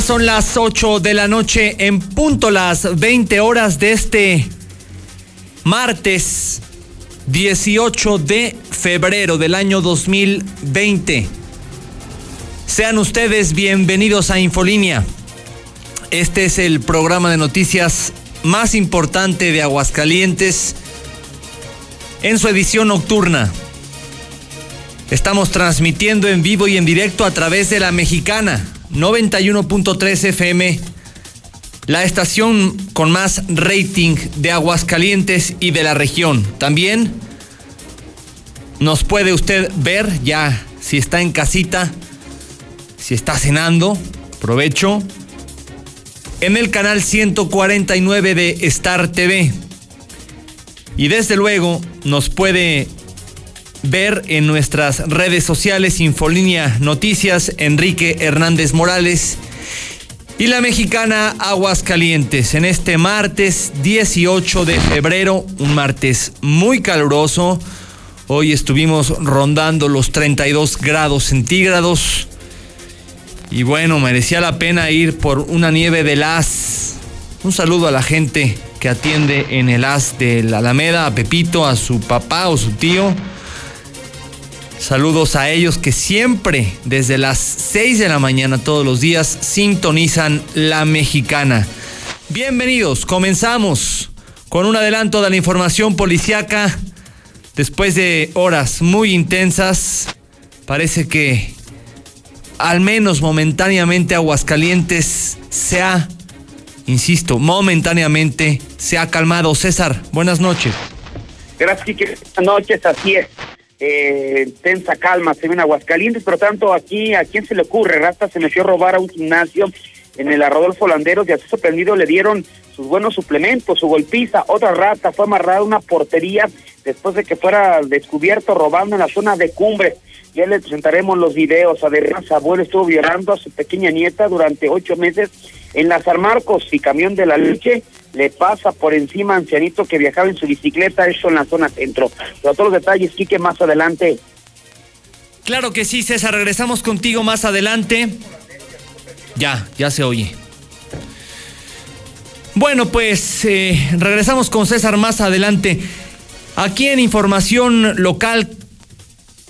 Son las 8 de la noche en punto las 20 horas de este martes 18 de febrero del año 2020. Sean ustedes bienvenidos a Infolínea. Este es el programa de noticias más importante de Aguascalientes en su edición nocturna. Estamos transmitiendo en vivo y en directo a través de la mexicana 91.3 FM, la estación con más rating de Aguascalientes y de la región. También nos puede usted ver ya si está en casita, si está cenando, provecho, en el canal 149 de Star TV. Y desde luego nos puede ver en nuestras redes sociales Infolínea Noticias, Enrique Hernández Morales y la mexicana Aguascalientes en este martes 18 de febrero, un martes muy caluroso. Hoy estuvimos rondando los 32 grados centígrados. Y bueno, merecía la pena ir por una nieve de las. Un saludo a la gente que atiende en el as de la Alameda, a Pepito, a su papá o su tío. Saludos a ellos que siempre, desde las 6 de la mañana todos los días, sintonizan la mexicana. Bienvenidos, comenzamos con un adelanto de la información policiaca. Después de horas muy intensas, parece que al menos momentáneamente Aguascalientes se ha, insisto, momentáneamente se ha calmado. César, buenas noches. Gracias. Buenas noches, así es eh, tensa calma se ven Aguascalientes, pero tanto aquí, ¿a quién se le ocurre? Rasta se metió a robar a un gimnasio en el Arrodolfo Landeros y a su sorprendido le dieron sus buenos suplementos, su golpiza, otra rata fue amarrada a una portería después de que fuera descubierto robando en la zona de cumbre. Ya le presentaremos los videos. Adrián abuelo estuvo violando a su pequeña nieta durante ocho meses en la San Marcos y camión de la leche le pasa por encima a ancianito que viajaba en su bicicleta, eso en la zona centro. Pero todos los detalles, Quique, más adelante. Claro que sí, César, regresamos contigo más adelante. Ya, ya se oye. Bueno, pues eh, regresamos con César más adelante. Aquí en información local,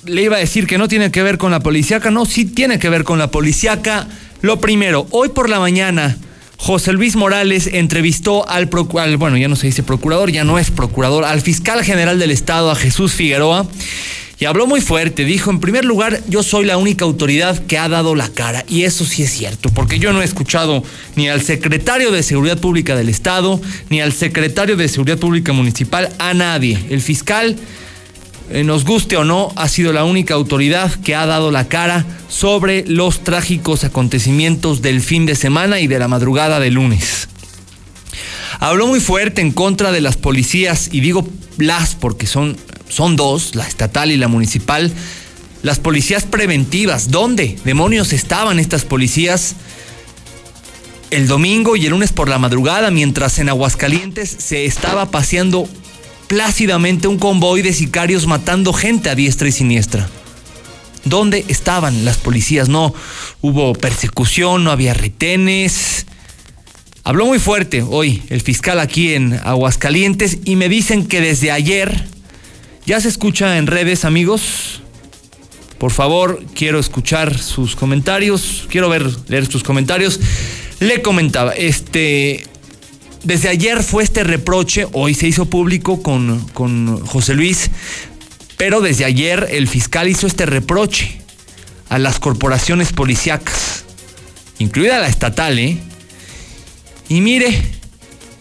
le iba a decir que no tiene que ver con la policíaca, no, sí tiene que ver con la policíaca. Lo primero, hoy por la mañana José Luis Morales entrevistó al, bueno, ya no se dice procurador, ya no es procurador, al fiscal general del Estado, a Jesús Figueroa, y habló muy fuerte. Dijo, en primer lugar, yo soy la única autoridad que ha dado la cara, y eso sí es cierto, porque yo no he escuchado ni al secretario de Seguridad Pública del Estado, ni al secretario de Seguridad Pública Municipal, a nadie. El fiscal eh, nos guste o no, ha sido la única autoridad que ha dado la cara sobre los trágicos acontecimientos del fin de semana y de la madrugada de lunes. Habló muy fuerte en contra de las policías, y digo las porque son, son dos, la estatal y la municipal, las policías preventivas. ¿Dónde demonios estaban estas policías? El domingo y el lunes por la madrugada, mientras en Aguascalientes se estaba paseando plácidamente un convoy de sicarios matando gente a diestra y siniestra. ¿Dónde estaban las policías? No hubo persecución, no había retenes. Habló muy fuerte hoy el fiscal aquí en Aguascalientes y me dicen que desde ayer ya se escucha en redes, amigos. Por favor, quiero escuchar sus comentarios, quiero ver leer sus comentarios. Le comentaba, este desde ayer fue este reproche, hoy se hizo público con, con José Luis, pero desde ayer el fiscal hizo este reproche a las corporaciones policíacas, incluida la estatal, ¿eh? Y mire,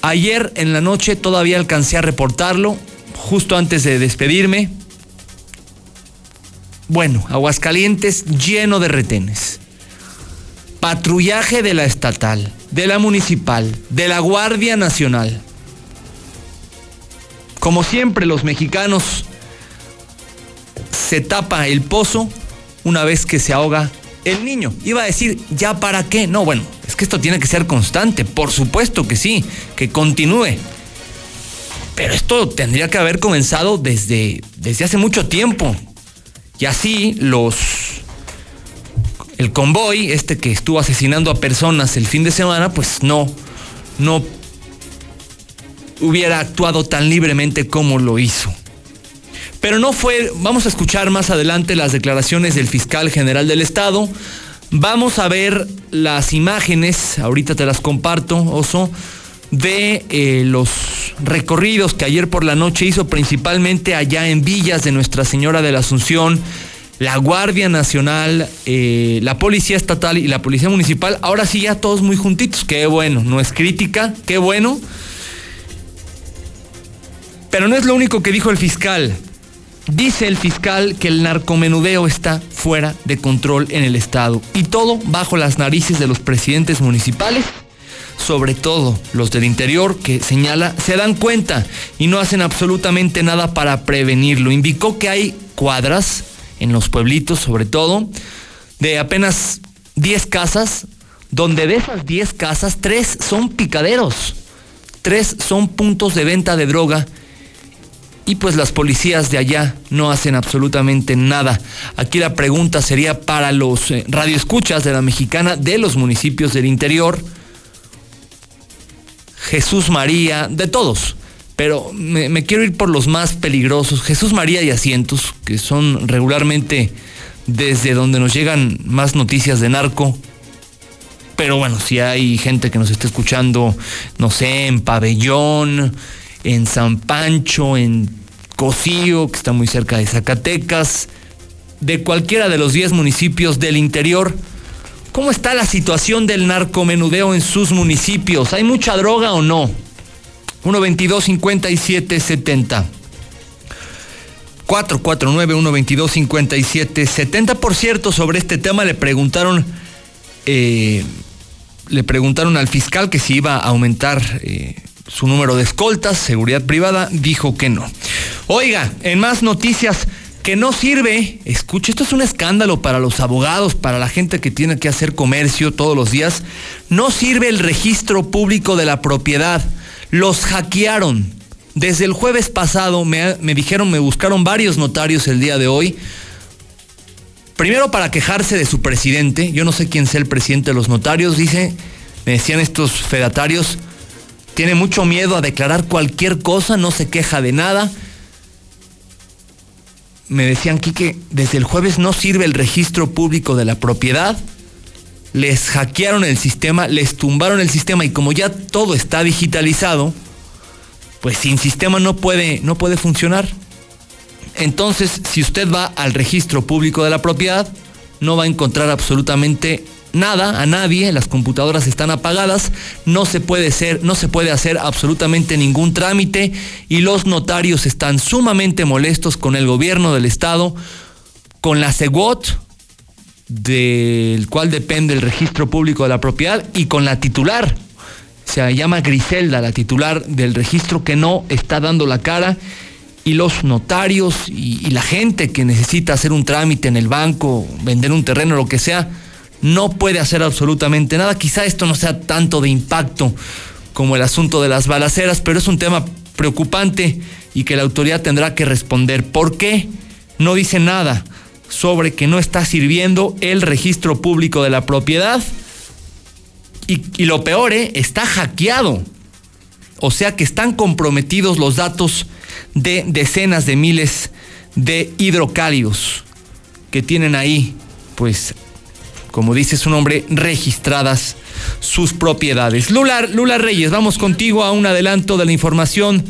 ayer en la noche todavía alcancé a reportarlo, justo antes de despedirme. Bueno, Aguascalientes lleno de retenes. Patrullaje de la estatal de la municipal, de la Guardia Nacional. Como siempre, los mexicanos se tapa el pozo una vez que se ahoga el niño. Iba a decir, ¿ya para qué? No, bueno, es que esto tiene que ser constante, por supuesto que sí, que continúe. Pero esto tendría que haber comenzado desde, desde hace mucho tiempo. Y así los el convoy, este que estuvo asesinando a personas el fin de semana, pues no, no hubiera actuado tan libremente como lo hizo. Pero no fue, vamos a escuchar más adelante las declaraciones del fiscal general del estado. Vamos a ver las imágenes, ahorita te las comparto, Oso, de eh, los recorridos que ayer por la noche hizo principalmente allá en Villas de Nuestra Señora de la Asunción, la Guardia Nacional, eh, la Policía Estatal y la Policía Municipal. Ahora sí ya todos muy juntitos, qué bueno, no es crítica, qué bueno. Pero no es lo único que dijo el fiscal. Dice el fiscal que el narcomenudeo está fuera de control en el Estado y todo bajo las narices de los presidentes municipales, sobre todo los del interior que señala se dan cuenta y no hacen absolutamente nada para prevenirlo. Indicó que hay cuadras en los pueblitos sobre todo de apenas 10 casas, donde de esas 10 casas, 3 son picaderos, 3 son puntos de venta de droga y pues las policías de allá no hacen absolutamente nada. Aquí la pregunta sería para los eh, radioescuchas de la mexicana de los municipios del interior. Jesús María, de todos, pero me, quiero ir por los más peligrosos. Jesús María y Asientos, que son regularmente desde donde nos llegan más noticias de narco. Pero bueno, si hay gente que nos está escuchando, no sé, en Pabellón, en San Pancho, en Cocío, que está muy cerca de Zacatecas, de cualquiera de los 10 municipios del interior. ¿Cómo está la situación del narcomenudeo en sus municipios? ¿Hay mucha droga o no? 122 57 70. 449 122 57 70. Por cierto, sobre este tema le preguntaron eh, le preguntaron al fiscal que si iba a aumentar eh, su número de escoltas, seguridad privada, dijo que no. Oiga, en más noticias, que no sirve, escuche, esto es un escándalo para los abogados, para la gente que tiene que hacer comercio todos los días, no sirve el registro público de la propiedad, los hackearon. Desde el jueves pasado me, dijeron, me buscaron varios notarios el día de hoy, primero para quejarse de su presidente, yo no sé quién sea el presidente de los notarios, dice, me decían estos fedatarios, tiene mucho miedo a declarar cualquier cosa, no se queja de nada. Me decían, Quique, desde el jueves no sirve el registro público de la propiedad. Les hackearon el sistema, les tumbaron el sistema y como ya todo está digitalizado, pues sin sistema no puede, no puede funcionar. Entonces, si usted va al registro público de la propiedad, no va a encontrar absolutamente nada, a nadie, las computadoras están apagadas, no se puede ser, no se puede hacer absolutamente ningún trámite y los notarios están sumamente molestos con el gobierno del estado, con la CEGOT, del cual depende el registro público de la propiedad, y con la titular. Se llama Griselda, la titular del registro, que no está dando la cara y los notarios y, la gente que necesita hacer un trámite en el banco, vender un terreno, lo que sea, no puede hacer absolutamente nada. Quizá esto no sea tanto de impacto como el asunto de las balaceras, pero es un tema preocupante y que la autoridad tendrá que responder. ¿Por qué no dice nada sobre que no está sirviendo el registro público de la propiedad? Y, y lo peor, ¿eh? está hackeado. O sea que están comprometidos los datos de decenas de miles de hidrocálidos que tienen ahí, pues como dice su nombre, registradas sus propiedades. Lula, Lula Reyes, vamos contigo a un adelanto de la información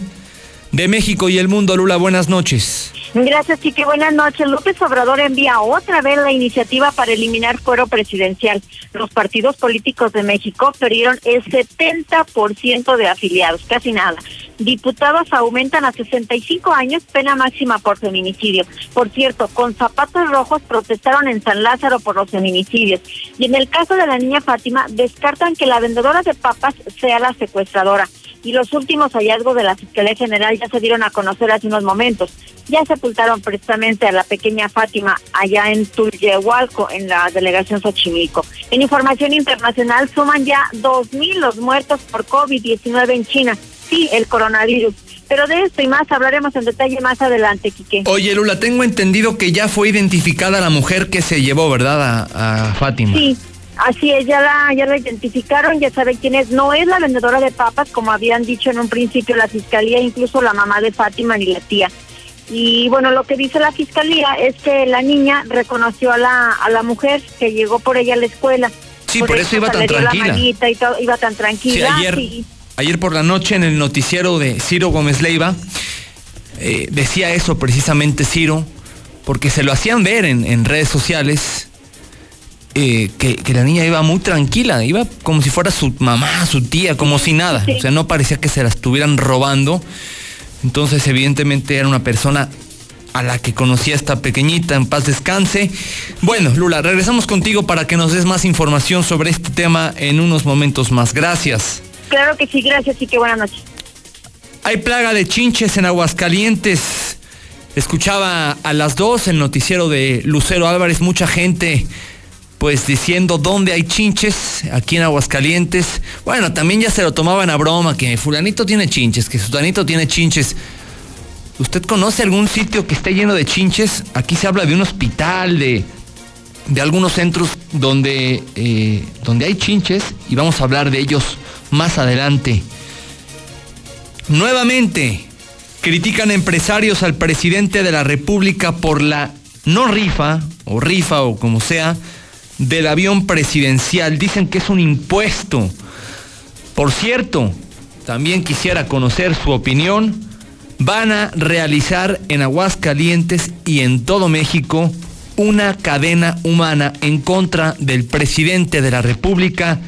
de México y el mundo. Lula, buenas noches. Gracias, Chique. Buenas noches. López Obrador envía otra vez la iniciativa para eliminar fuero presidencial. Los partidos políticos de México perdieron el 70% de afiliados, casi nada. Diputados aumentan a 65 años pena máxima por feminicidio. Por cierto, con zapatos rojos protestaron en San Lázaro por los feminicidios. Y en el caso de la niña Fátima, descartan que la vendedora de papas sea la secuestradora y los últimos hallazgos de la Fiscalía General ya se dieron a conocer hace unos momentos. Ya sepultaron precisamente a la pequeña Fátima allá en Tulyehualco, en la delegación Xochimilco. En información internacional suman ya 2.000 los muertos por COVID-19 en China. Sí, el coronavirus. Pero de esto y más hablaremos en detalle más adelante, Quique. Oye, Lula, tengo entendido que ya fue identificada la mujer que se llevó, ¿verdad? A, a Fátima. Sí, Así es, ya la, ya la identificaron, ya sabe quién es. No es la vendedora de papas, como habían dicho en un principio la fiscalía, incluso la mamá de Fátima ni la tía. Y bueno, lo que dice la fiscalía es que la niña reconoció a la, a la mujer que llegó por ella a la escuela. Sí, por, eso, iba tan tranquila. y todo, iba tan tranquila. ayer, ayer por la noche en el noticiero de Ciro Gómez Leiva eh, decía eso precisamente Ciro, porque se lo hacían ver en, en redes sociales eh, que, la niña iba muy tranquila, iba como si fuera su mamá, su tía, como si nada. O sea, no parecía que se la estuvieran robando. Entonces, evidentemente, era una persona a la que conocía esta pequeñita, en paz descanse. Bueno, Lula, regresamos contigo para que nos des más información sobre este tema en unos momentos más. Gracias. Claro que sí, gracias y que buena noche. Hay plaga de chinches en Aguascalientes. Escuchaba a las dos el noticiero de Lucero Álvarez, mucha gente pues diciendo dónde hay chinches aquí en Aguascalientes. Bueno, también ya se lo tomaban a broma que fulanito tiene chinches, que sutanito tiene chinches. ¿Usted conoce algún sitio que esté lleno de chinches? Aquí se habla de un hospital, de, de algunos centros donde, eh, donde hay chinches y vamos a hablar de ellos más adelante. Nuevamente, critican empresarios al presidente de la República por la no rifa, o rifa, o como sea, del avión presidencial. Dicen que es un impuesto. Por cierto, también quisiera conocer su opinión. Van a realizar en Aguascalientes y en todo México una cadena humana en contra del presidente de la República,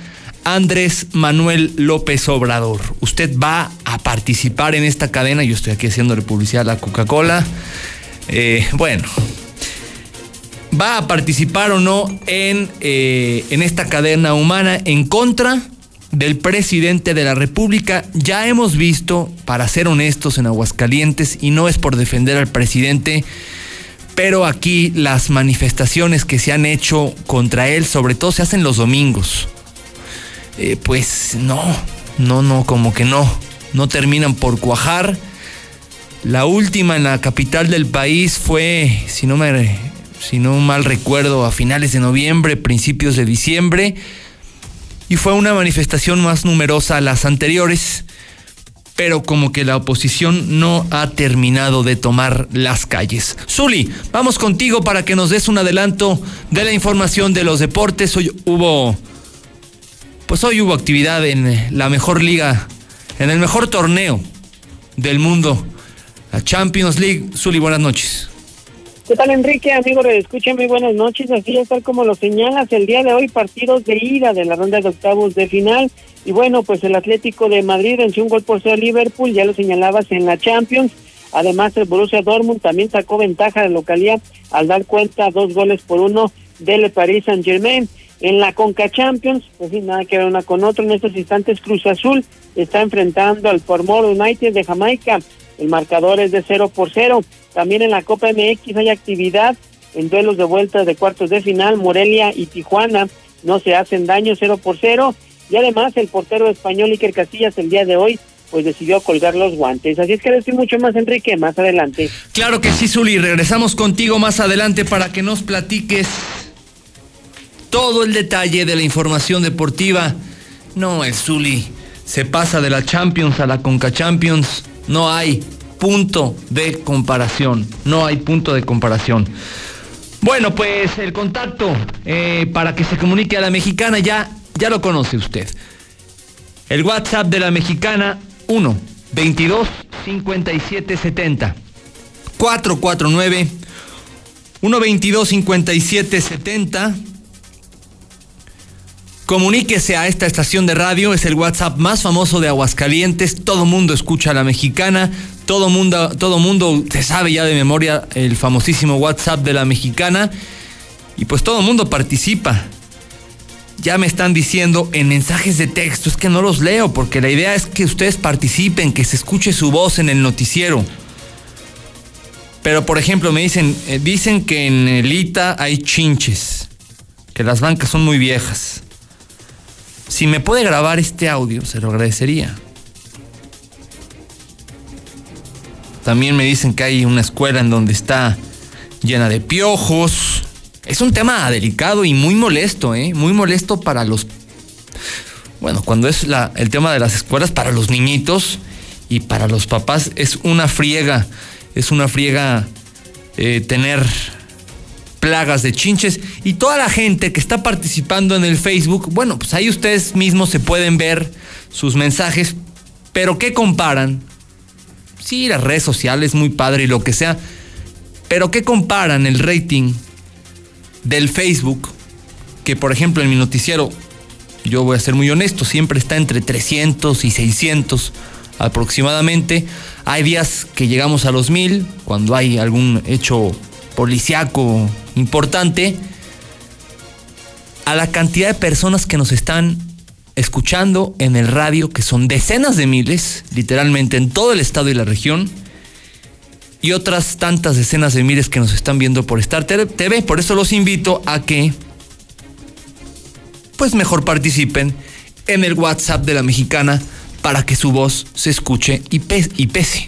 Andrés Manuel López Obrador. Usted va a participar en esta cadena. Yo estoy aquí haciéndole publicidad a la Coca-Cola. Eh, bueno, va a participar o no en, eh, en esta cadena humana en contra del presidente de la República. Ya hemos visto, para ser honestos, en Aguascalientes, y no es por defender al presidente, pero aquí las manifestaciones que se han hecho contra él, sobre todo se hacen los domingos. Eh, pues no, no, no, como que no, no terminan por cuajar. La última en la capital del país fue, si no me si no mal recuerdo, a finales de noviembre, principios de diciembre, y fue una manifestación más numerosa a las anteriores, pero como que la oposición no ha terminado de tomar las calles. Zuli, vamos contigo para que nos des un adelanto de la información de los deportes. Hoy hubo, pues hoy hubo actividad en la mejor liga, en el mejor torneo del mundo, la Champions League. Zuli, buenas noches. ¿Qué tal, Enrique? Amigo, escuchen muy buenas noches. Así es, tal como lo señalas, el día de hoy partidos de ida de la ronda de octavos de final. Y bueno, pues el Atlético de Madrid venció un gol por cero a Liverpool, ya lo señalabas en la Champions. Además, el Borussia Dortmund también sacó ventaja de localidad al dar cuenta dos goles por uno del Paris Saint Germain. En la Conca Champions, pues sin nada que ver una con otro. En estos instantes, Cruz Azul está enfrentando al Formor United de Jamaica. El marcador es de 0 por 0. También en la Copa MX hay actividad en duelos de vuelta de cuartos de final. Morelia y Tijuana no se hacen daño 0 por 0. Y además el portero español Iker Casillas el día de hoy pues decidió colgar los guantes. Así es que decir mucho más, Enrique, más adelante. Claro que sí, Zuli. Regresamos contigo más adelante para que nos platiques todo el detalle de la información deportiva. No, el Zuli se pasa de la Champions a la Conca Champions no hay punto de comparación. No hay punto de comparación. Bueno, pues el contacto eh, para que se comunique a la mexicana ya, ya lo conoce usted. El WhatsApp de la mexicana 1 22 57 70 449 1 22 57 70 Comuníquese a esta estación de radio, es el WhatsApp más famoso de Aguascalientes, todo mundo escucha a la mexicana, todo mundo, todo mundo se sabe ya de memoria el famosísimo WhatsApp de la mexicana y pues todo mundo participa. Ya me están diciendo en mensajes de texto, es que no los leo porque la idea es que ustedes participen, que se escuche su voz en el noticiero. Pero por ejemplo me dicen, eh, dicen que en Elita hay chinches, que las bancas son muy viejas. Si me puede grabar este audio, se lo agradecería. También me dicen que hay una escuela en donde está llena de piojos. Es un tema delicado y muy molesto, ¿eh? Muy molesto para los... Bueno, cuando es la, el tema de las escuelas para los niñitos y para los papás es una friega, es una friega eh, tener plagas de chinches y toda la gente que está participando en el Facebook, bueno, pues ahí ustedes mismos se pueden ver sus mensajes, pero ¿qué comparan? Sí, las redes sociales, muy padre y lo que sea, pero ¿qué comparan el rating del Facebook? Que por ejemplo en mi noticiero, yo voy a ser muy honesto, siempre está entre 300 y 600 aproximadamente. Hay días que llegamos a los mil, cuando hay algún hecho policiaco importante, a la cantidad de personas que nos están escuchando en el radio, que son decenas de miles, literalmente en todo el estado y la región, y otras tantas decenas de miles que nos están viendo por Star TV. Por eso los invito a que, pues mejor participen en el WhatsApp de la mexicana para que su voz se escuche y, pese.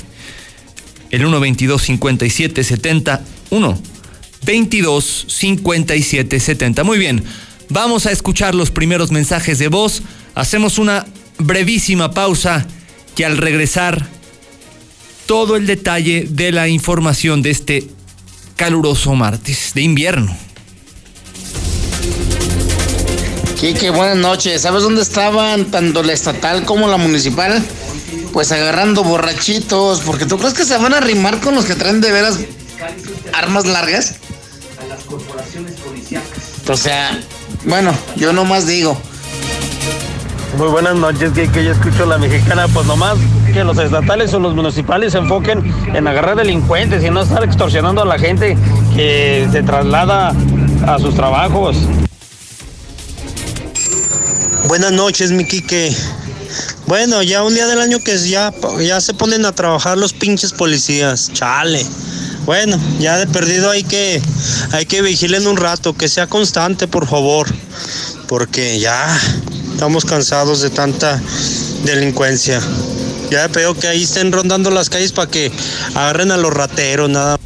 El 122 57 70 1 22 57 70. Muy bien, vamos a escuchar los primeros mensajes de voz. Hacemos una brevísima pausa que al regresar todo el detalle de la información de este caluroso martes de invierno. Quique, buenas noches. ¿Sabes dónde estaban tanto la estatal como la municipal? Pues agarrando borrachitos, porque tú crees que se van a arrimar con los que traen de veras armas largas? A las corporaciones policiales. O sea, bueno, yo nomás digo. Muy buenas noches, que, que yo escucho la mexicana, pues nomás que los estatales o los municipales se enfoquen en agarrar delincuentes y no estar extorsionando a la gente que se traslada a sus trabajos. Buenas noches, mi Quique. Bueno, ya un día del año que ya, ya se ponen a trabajar los pinches policías. Chale. Bueno, ya de perdido hay que, hay que vigilen un rato, que sea constante, por favor. Porque ya estamos cansados de tanta delincuencia. Ya veo que ahí estén rondando las calles para que agarren a los rateros, nada.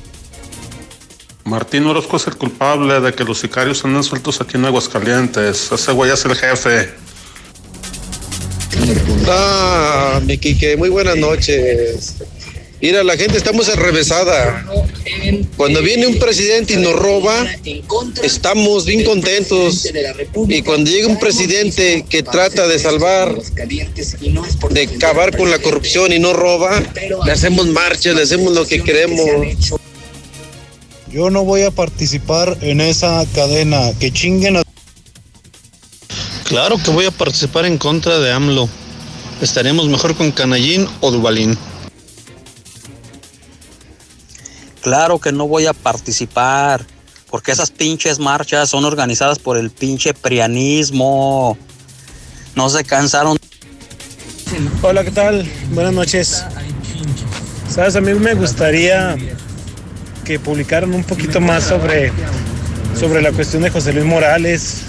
Martín Orozco es el culpable de que los sicarios anden sueltos aquí en Aguascalientes. Ese güey es el jefe. Ah, mi Quique, muy buenas noches. Mira, la gente estamos arrevesada. Cuando viene un presidente y nos roba, estamos bien contentos. Y cuando llega un presidente que trata de salvar, de acabar con la corrupción y no roba, le hacemos marcha, le hacemos lo que queremos. Yo no voy a participar en esa cadena. Que chinguen a... Claro que voy a participar en contra de AMLO estaremos mejor con Canallín o Dubalín. Claro que no voy a participar, porque esas pinches marchas son organizadas por el pinche prianismo. No se cansaron. Hola, ¿qué tal? Buenas noches. Sabes, a mí me gustaría que publicaran un poquito más sobre, sobre la cuestión de José Luis Morales.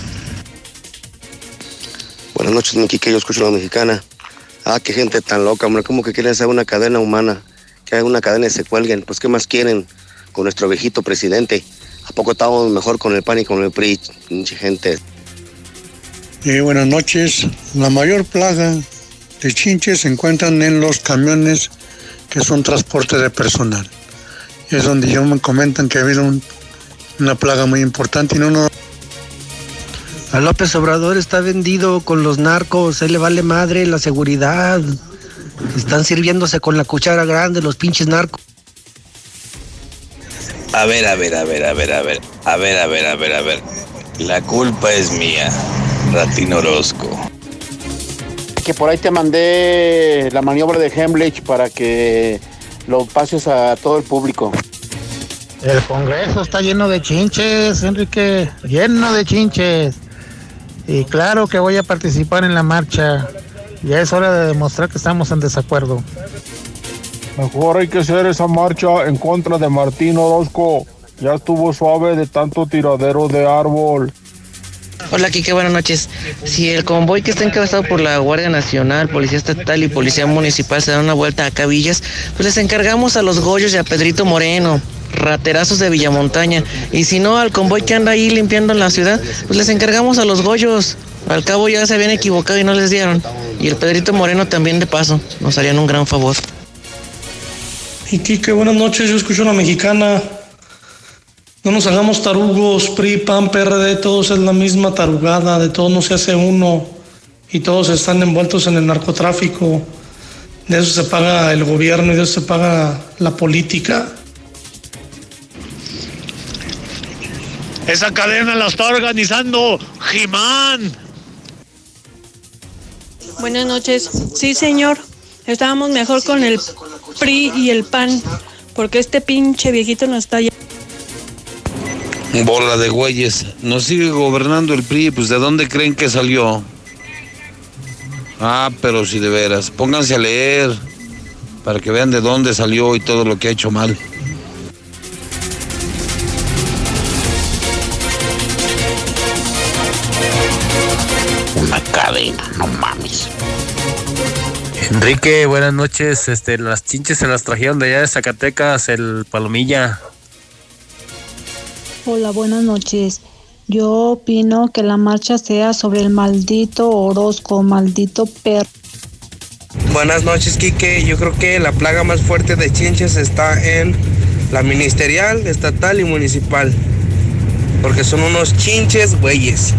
Buenas noches, Miki, que yo escucho la mexicana. Ah, qué gente tan loca, hombre. ¿Cómo que quieren hacer una cadena humana? Que haga una cadena y se cuelguen. Pues, ¿qué más quieren con nuestro viejito presidente? ¿A poco estamos mejor con el PAN y con el PRI? Mucha gente. Eh, buenas noches. La mayor plaga de chinches se encuentran en los camiones que son transporte de personal. Es donde yo me comentan que ha habido una plaga muy importante y no nos a López Obrador está vendido con los narcos, él le vale madre la seguridad. Están sirviéndose con la cuchara grande los pinches narcos. A ver, a ver, a ver, a ver, a ver, a ver, a ver, a ver, a ver. La culpa es mía, Ratín Orozco. Que por ahí te mandé la maniobra de Hemlich para que lo pases a todo el público. El Congreso está lleno de chinches, Enrique, lleno de chinches. Y claro que voy a participar en la marcha. Ya es hora de demostrar que estamos en desacuerdo. Mejor hay que hacer esa marcha en contra de Martín Orozco. Ya estuvo suave de tanto tiradero de árbol. Hola, Kike, buenas noches. Si el convoy que está encabezado por la Guardia Nacional, Policía Estatal y Policía Municipal se da una vuelta a Cabillas, pues les encargamos a los Goyos y a Pedrito Moreno, raterazos de Villamontaña. Y si no, al convoy que anda ahí limpiando en la ciudad, pues les encargamos a los Goyos. Al cabo ya se habían equivocado y no les dieron. Y el Pedrito Moreno también de paso, nos harían un gran favor. Y Kike, buenas noches, yo escucho a la mexicana. No nos hagamos tarugos, PRI, PAN, PRD, todos es la misma tarugada, de todos no se hace uno y todos están envueltos en el narcotráfico. De eso se paga el gobierno y de eso se paga la política. Esa cadena la está organizando Jimán. Buenas noches. Sí, señor. Estábamos mejor con el PRI y el PAN, porque este pinche viejito nos está ya- Bola de güeyes. Nos sigue gobernando el PRI, pues ¿de dónde creen que salió? Ah, pero si de veras. Pónganse a leer para que vean de dónde salió y todo lo que ha hecho mal. Mames. Enrique, buenas noches. Este, las chinches se las trajeron de allá de Zacatecas, el Palomilla. Hola, buenas noches. Yo opino que la marcha sea sobre el maldito Orozco, maldito perro. Buenas noches, Quique. Yo creo que la plaga más fuerte de chinches está en la ministerial, estatal y municipal. Porque son unos chinches güeyes.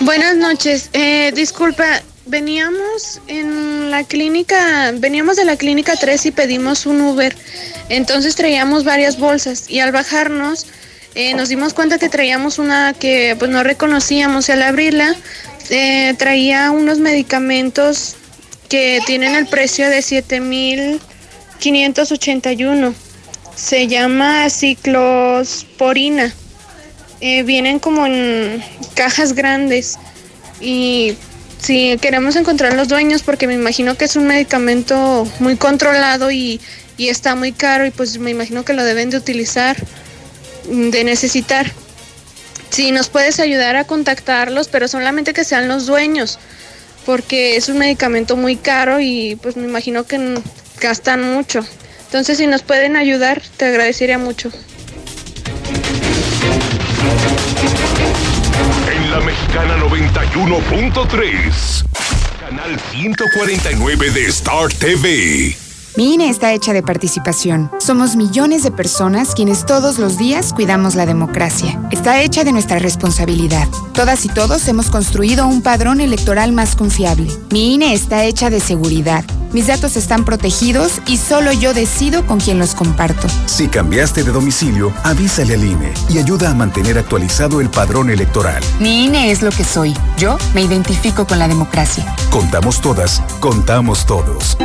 Buenas noches. Eh, disculpa, veníamos en la clínica, veníamos de la clínica 3 y pedimos un Uber. Entonces traíamos varias bolsas y al bajarnos eh, nos dimos cuenta que traíamos una que pues no reconocíamos y al abrirla eh, traía unos medicamentos que tienen el precio de 7.581. Se llama ciclosporina. Eh, vienen como en cajas grandes y si queremos encontrar los dueños porque me imagino que es un medicamento muy controlado y, y está muy caro y pues me imagino que lo deben de utilizar, mm, de necesitar. Si nos puedes ayudar a contactarlos, pero solamente que sean los dueños, porque es un medicamento muy caro y pues me imagino que gastan mucho. Entonces si nos pueden ayudar, te agradecería mucho. 91.3. Canal 149 de Star TV. Mi INE está hecha de participación. Somos millones de personas quienes todos los días cuidamos la democracia. Está hecha de nuestra responsabilidad. Todas y todos hemos construido un padrón electoral más confiable. Mi INE está hecha de seguridad. Mis datos están protegidos y solo yo decido con quién los comparto. Si cambiaste de domicilio, avísale al INE y ayuda a mantener actualizado el padrón electoral. Mi INE es lo que soy. Yo me identifico con la democracia. Contamos todas, contamos todos.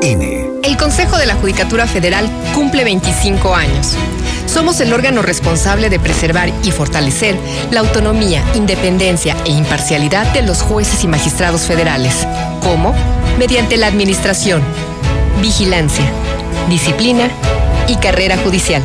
INE. El Consejo de la Judicatura Federal cumple 25 años. Somos el órgano responsable de preservar y fortalecer la autonomía, independencia e imparcialidad de los jueces y magistrados federales. ¿Cómo? Mediante la administración, vigilancia, disciplina y carrera judicial.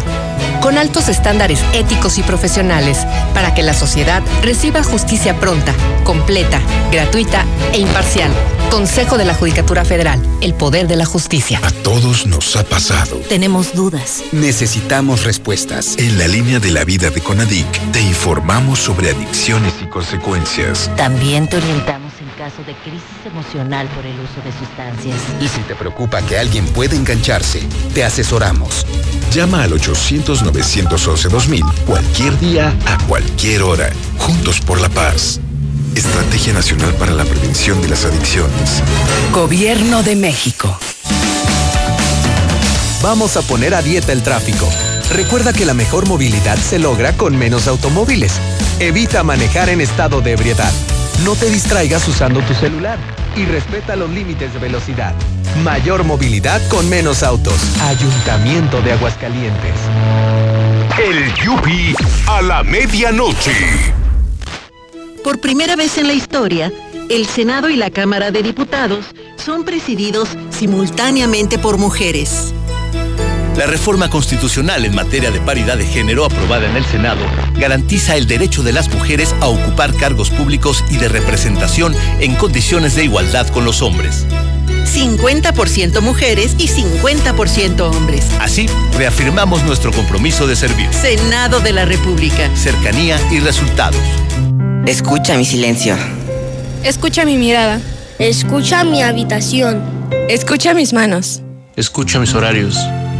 Con altos estándares éticos y profesionales para que la sociedad reciba justicia pronta, completa, gratuita e imparcial. Consejo de la Judicatura Federal, el poder de la justicia. A todos nos ha pasado. Tenemos dudas. Necesitamos respuestas. En la línea de la vida de Conadic te informamos sobre adicciones y consecuencias. También te orientamos en caso de crisis emocional por el uso de sustancias. Y si te preocupa que alguien pueda engancharse, te asesoramos. Llama al 800-911-2000 cualquier día, a cualquier hora. Juntos por la paz. Estrategia Nacional para la Prevención de las Adicciones. Gobierno de México. Vamos a poner a dieta el tráfico. Recuerda que la mejor movilidad se logra con menos automóviles. Evita manejar en estado de ebriedad. No te distraigas usando tu celular y respeta los límites de velocidad. Mayor movilidad con menos autos. Ayuntamiento de Aguascalientes. El Yupi a la medianoche. Por primera vez en la historia, el Senado y la Cámara de Diputados son presididos simultáneamente por mujeres. La reforma constitucional en materia de paridad de género aprobada en el Senado garantiza el derecho de las mujeres a ocupar cargos públicos y de representación en condiciones de igualdad con los hombres. 50% mujeres y 50% hombres. Así, reafirmamos nuestro compromiso de servir. Senado de la República. Cercanía y resultados. Escucha mi silencio. Escucha mi mirada. Escucha mi habitación. Escucha mis manos. Escucha mis horarios.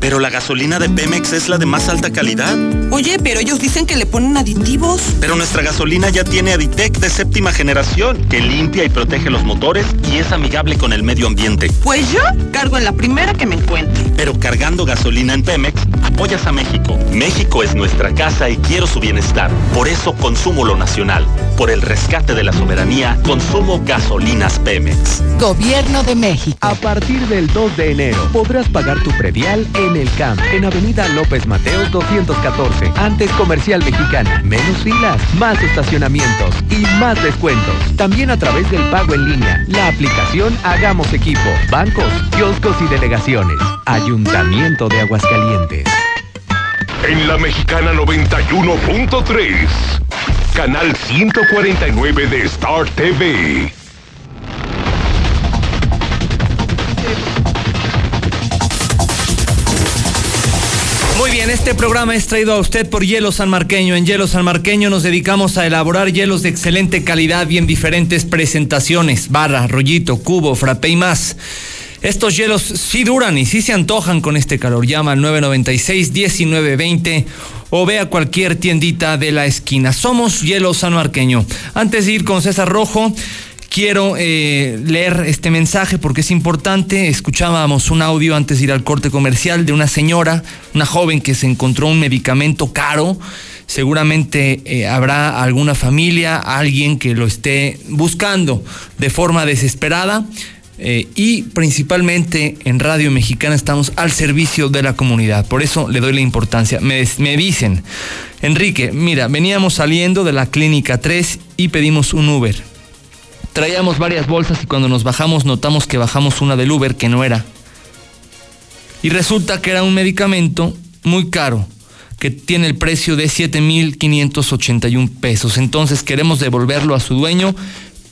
Pero la gasolina de Pemex es la de más alta calidad. Oye, pero ellos dicen que le ponen aditivos. Pero nuestra gasolina ya tiene Aditec de séptima generación, que limpia y protege los motores y es amigable con el medio ambiente. Pues yo cargo en la primera que me encuentre. Pero cargando gasolina en Pemex, apoyas a México. México es nuestra casa y quiero su bienestar. Por eso consumo lo nacional. Por el rescate de la soberanía, consumo gasolinas Pemex. Gobierno de México. A partir del 2 de enero podrás pagar tu predial en el CAMP, en Avenida López Mateos 214, antes Comercial Mexicana. Menos filas, más estacionamientos y más descuentos. También a través del pago en línea, la aplicación Hagamos Equipo, bancos, kioscos y delegaciones. Ayuntamiento de Aguascalientes. En la Mexicana 91.3, canal 149 de Star TV. Bien, este programa es traído a usted por Hielo San Marqueño. En Hielo San Marqueño nos dedicamos a elaborar hielos de excelente calidad y en diferentes presentaciones, barra, rollito, cubo, frappé y más. Estos hielos sí duran y sí se antojan con este calor. Llama al 996-1920 o ve a cualquier tiendita de la esquina. Somos Hielo San Marqueño. Antes de ir con César Rojo, quiero eh, leer este mensaje porque es importante. Escuchábamos un audio antes de ir al corte comercial de una señora, una joven que se encontró un medicamento caro. Seguramente eh, habrá alguna familia, alguien que lo esté buscando de forma desesperada. Eh, y principalmente en Radio Mexicana estamos al servicio de la comunidad. Por eso le doy la importancia. Me, me dicen, Enrique, mira, veníamos saliendo de la clínica 3 y pedimos un Uber. Traíamos varias bolsas y cuando nos bajamos notamos que bajamos una del Uber que no era. Y resulta que era un medicamento muy caro, que tiene el precio de 7.581 pesos. Entonces queremos devolverlo a su dueño,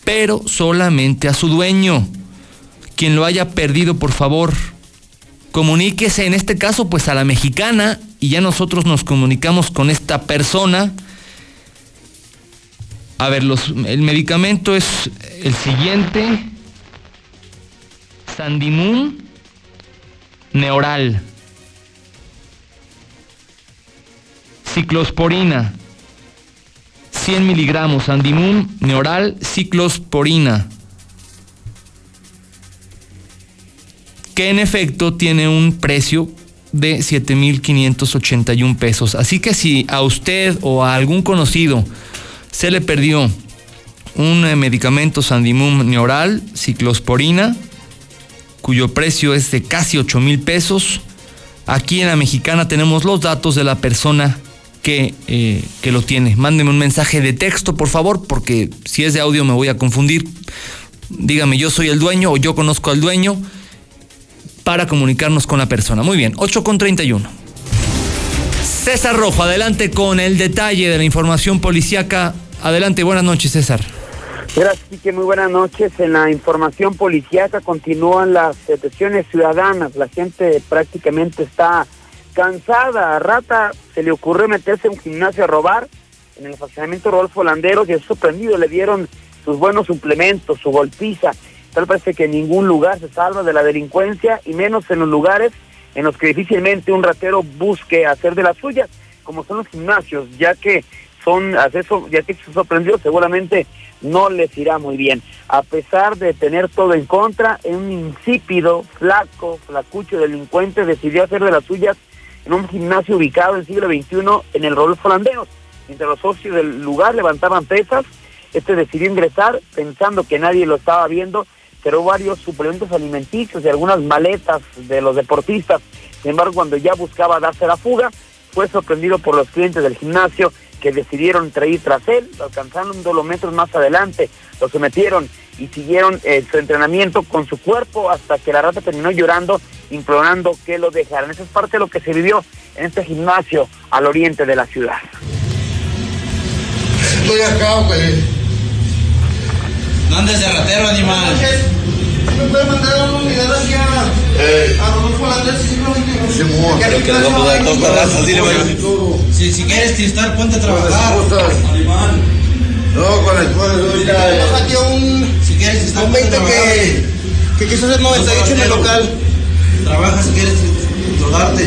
pero solamente a su dueño. Quien lo haya perdido, por favor, comuníquese en este caso pues a la mexicana y ya nosotros nos comunicamos con esta persona. A ver, los, el medicamento es el siguiente. Sandimun Neoral. Ciclosporina. 100 miligramos. Sandimun Neoral Ciclosporina. Que en efecto tiene un precio de 7.581 pesos. Así que si a usted o a algún conocido se le perdió un eh, medicamento Sandimum Neoral, ciclosporina, cuyo precio es de casi 8 mil pesos. Aquí en la mexicana tenemos los datos de la persona que, eh, que lo tiene. Mándeme un mensaje de texto, por favor, porque si es de audio me voy a confundir. Dígame, yo soy el dueño o yo conozco al dueño para comunicarnos con la persona. Muy bien, 8 con 31. César Rojo, adelante con el detalle de la información policíaca. Adelante, buenas noches, César. Gracias, Quique. Muy buenas noches. En la información policíaca continúan las detenciones ciudadanas. La gente prácticamente está cansada. A Rata se le ocurrió meterse en un gimnasio a robar en el estacionamiento Rodolfo Landeros y es sorprendido. Le dieron sus buenos suplementos, su golpiza. Tal parece que en ningún lugar se salva de la delincuencia y menos en los lugares en los que difícilmente un ratero busque hacer de las suyas, como son los gimnasios, ya que son, eso, ya que se sorprendió, seguramente no les irá muy bien. A pesar de tener todo en contra, un insípido, flaco, flacucho delincuente decidió hacer de las suyas en un gimnasio ubicado en el siglo XXI en el Rodolfo Landeros. Mientras los socios del lugar levantaban pesas, Este decidió ingresar pensando que nadie lo estaba viendo, pero varios suplementos alimenticios y algunas maletas de los deportistas. Sin embargo, cuando ya buscaba darse la fuga, fue sorprendido por los clientes del gimnasio que decidieron traer tras él, lo alcanzaron dos metros más adelante, lo sometieron y siguieron eh, su entrenamiento con su cuerpo hasta que la rata terminó llorando, implorando que lo dejaran. Esa es parte de lo que se vivió en este gimnasio al oriente de la ciudad. Estoy acá, güey. No andes de ratero, animal. ¿Me puede mandar una unidad aquí a, eh. a Rodolfo Landés, siglo XXI? Sí, que le vamos a dar dos balazos, dile, güey. Si, si quieres cristal, ponte a trabajar. No, con la esposa ahorita. Tenemos aquí un. Si quieres cristal, un 20 que, que quiso hacer 98 en el local. Trabaja si quieres drogarte.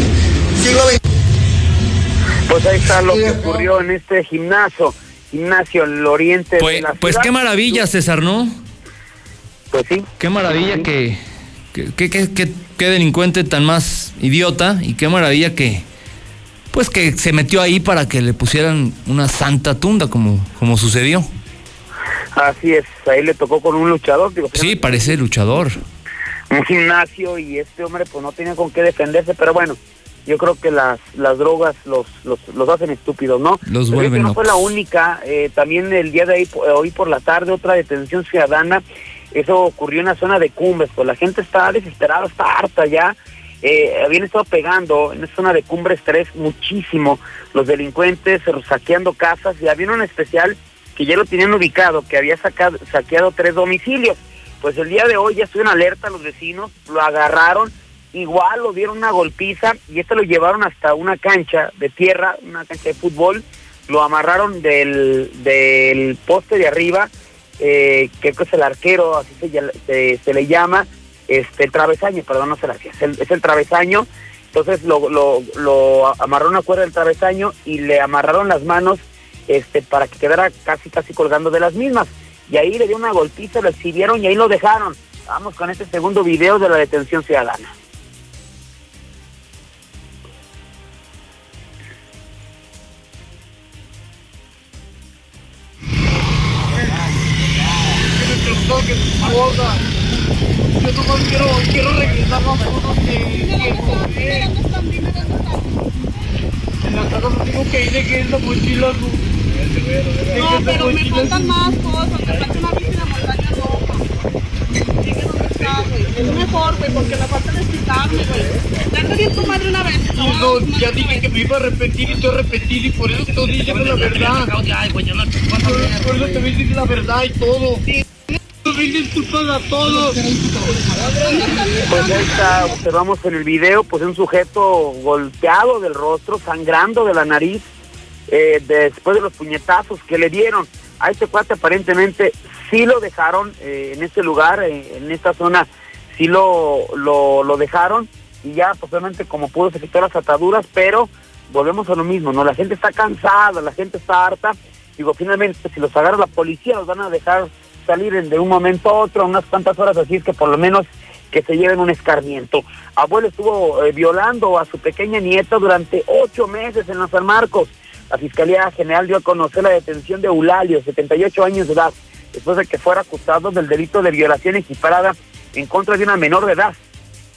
Siglo XXI. Pues ahí está lo que ocurrió en este gimnasio gimnasio al oriente pues, de la Pues qué maravilla, César, ¿no? Pues sí. Qué maravilla que, que, que, que, qué delincuente tan más idiota y qué maravilla que pues que se metió ahí para que le pusieran una santa tunda como, como sucedió. Así es, ahí le tocó con un luchador. Digo, sí, parece luchador. Un gimnasio y este hombre pues no tenía con qué defenderse, pero bueno, yo creo que las, las drogas los, los, los hacen estúpidos, ¿no? Los vuelven No fue la única, eh, también el día de ahí, hoy por la tarde, otra detención ciudadana, eso ocurrió en la zona de Cumbres, pues la gente está desesperada, está harta ya, eh, habían estado pegando en la zona de Cumbres 3 muchísimo los delincuentes saqueando casas y había un especial que ya lo tenían ubicado, que había sacado, saqueado tres domicilios. Pues el día de hoy ya estuvieron alerta los vecinos, lo agarraron, igual lo dieron una golpiza y este lo llevaron hasta una cancha de tierra, una cancha de fútbol, lo amarraron del, del poste de arriba, eh, que es el arquero, así se, se, le llama, este el travesaño, perdón, no se la es el, es el travesaño, entonces lo, lo, lo amarraron a cuerda del travesaño y le amarraron las manos este para que quedara casi casi colgando de las mismas. Y ahí le dio una golpiza, lo exhibieron y ahí lo dejaron. Vamos con este segundo video de la detención ciudadana. Que Yo nomás quiero, quiero regresar los fondos que, En la casa no tengo que ir de que es la mochila, no. pero me faltan más cosas, me falta una bici de montaña roja. Dije dónde está, güey. Es mejor, güey, porque me falta desquitarme, güey. Date bien tu madre una vez. No, no, ya dije que me iba a repetir y te voy a repetir y por eso estoy diciendo la verdad. Por eso te voy a decir la verdad y todo disculpas a todos. Pues ahí está, observamos en el video, pues un sujeto golpeado del rostro, sangrando de la nariz, eh, después de los puñetazos que le dieron. A este cuate aparentemente sí lo dejaron eh, en este lugar, eh, en esta zona, sí lo, lo, dejaron y ya posiblemente como pudo se quitó las ataduras, pero volvemos a lo mismo, ¿no? La gente está cansada, la gente está harta. Digo, finalmente, si los agarra la policía, los van a dejar salir de un momento a otro, unas cuantas horas, así es que por lo menos que se lleven un escarmiento. Abuelo estuvo eh, violando a su pequeña nieta durante ocho meses en los San Marcos. La Fiscalía General dio a conocer la detención de Eulalio, 78 años de edad, después de que fuera acusado del delito de violación equiparada en contra de una menor de edad,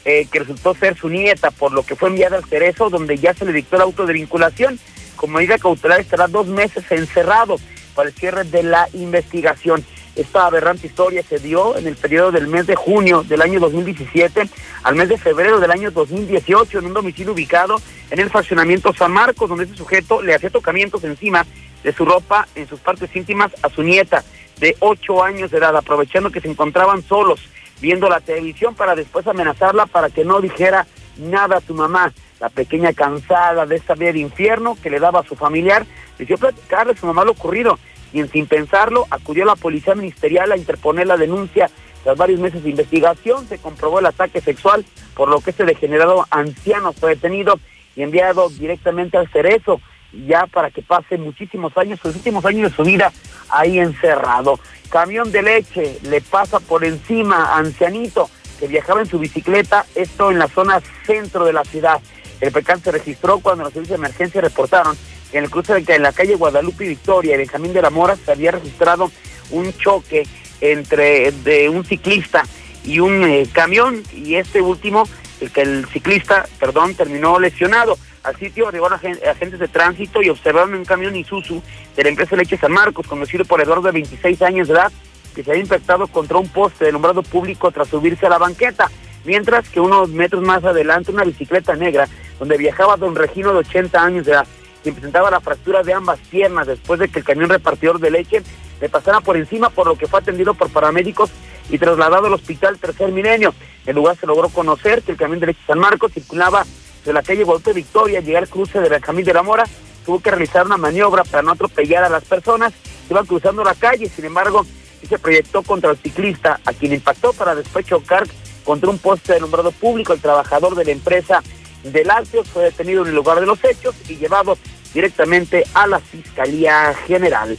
eh, que resultó ser su nieta, por lo que fue enviada al Cerezo, donde ya se le dictó el auto de vinculación. Como medida cautelar estará dos meses encerrado para el cierre de la investigación. Esta aberrante historia se dio en el periodo del mes de junio del año 2017 al mes de febrero del año 2018 en un domicilio ubicado en el fraccionamiento San Marcos, donde ese sujeto le hacía tocamientos encima de su ropa en sus partes íntimas a su nieta de ocho años de edad, aprovechando que se encontraban solos viendo la televisión para después amenazarla para que no dijera nada a su mamá. La pequeña cansada de esta vida de infierno que le daba a su familiar, decidió platicarle a su mamá lo ocurrido y sin pensarlo acudió a la policía ministerial a interponer la denuncia. Tras varios meses de investigación se comprobó el ataque sexual, por lo que este degenerado anciano fue detenido y enviado directamente al cerezo, ya para que pase muchísimos años, los últimos años de su vida ahí encerrado. Camión de leche le pasa por encima a ancianito que viajaba en su bicicleta, esto en la zona centro de la ciudad. El percance se registró cuando los servicios de emergencia reportaron en el cruce de la calle Guadalupe y Victoria y Benjamín de la Mora se había registrado un choque entre de un ciclista y un eh, camión y este último, el que el ciclista, perdón, terminó lesionado. Al sitio arribaron agentes de tránsito y observaron un camión Isuzu de la empresa Leche San Marcos, conocido por Eduardo de 26 años de edad, que se había impactado contra un poste de nombrado público tras subirse a la banqueta. Mientras que unos metros más adelante, una bicicleta negra, donde viajaba don Regino de 80 años de edad, quien presentaba la fractura de ambas piernas después de que el camión repartidor de leche le pasara por encima, por lo que fue atendido por paramédicos y trasladado al hospital Tercer Milenio. En lugar se logró conocer que el camión de leche San Marcos circulaba de la calle Guadalupe Victoria, llegar al cruce de la de la Mora, tuvo que realizar una maniobra para no atropellar a las personas que iban cruzando la calle, sin embargo, se proyectó contra el ciclista, a quien impactó para después chocar contra un poste de nombrado público. El trabajador de la empresa de Lácteos fue detenido en el lugar de los hechos y llevado directamente a la Fiscalía General.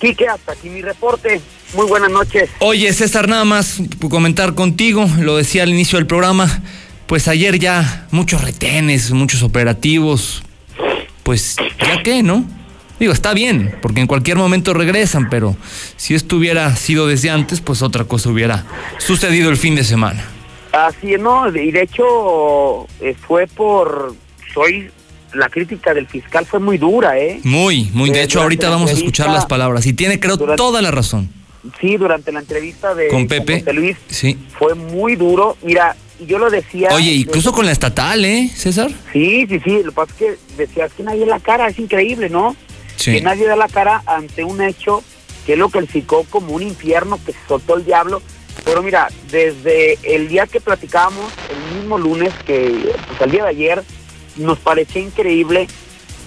Quique, hasta aquí mi reporte. Muy buenas noches. Oye, César, nada más comentar contigo, lo decía al inicio del programa, pues ayer ya muchos retenes, muchos operativos, pues ya qué, ¿no? Digo, está bien, porque en cualquier momento regresan, pero si esto hubiera sido desde antes, pues otra cosa hubiera sucedido el fin de semana. Así, no, y de hecho eh, fue por, soy, la crítica del fiscal fue muy dura, ¿eh? Muy, muy, de, hecho ahorita vamos a escuchar las palabras y tiene creo toda la razón. Sí, durante la entrevista de con Pepe José Luis sí. fue muy duro. Mira, yo lo decía. Oye, incluso con la estatal, ¿eh, César? Sí, sí, sí. Lo que pasa es que decías que nadie la cara, es increíble, ¿no? Que nadie da la cara ante un hecho que lo calificó como un infierno, que se soltó el diablo. Pero mira, desde el día que platicábamos, el mismo lunes, que pues el día de ayer, nos parecía increíble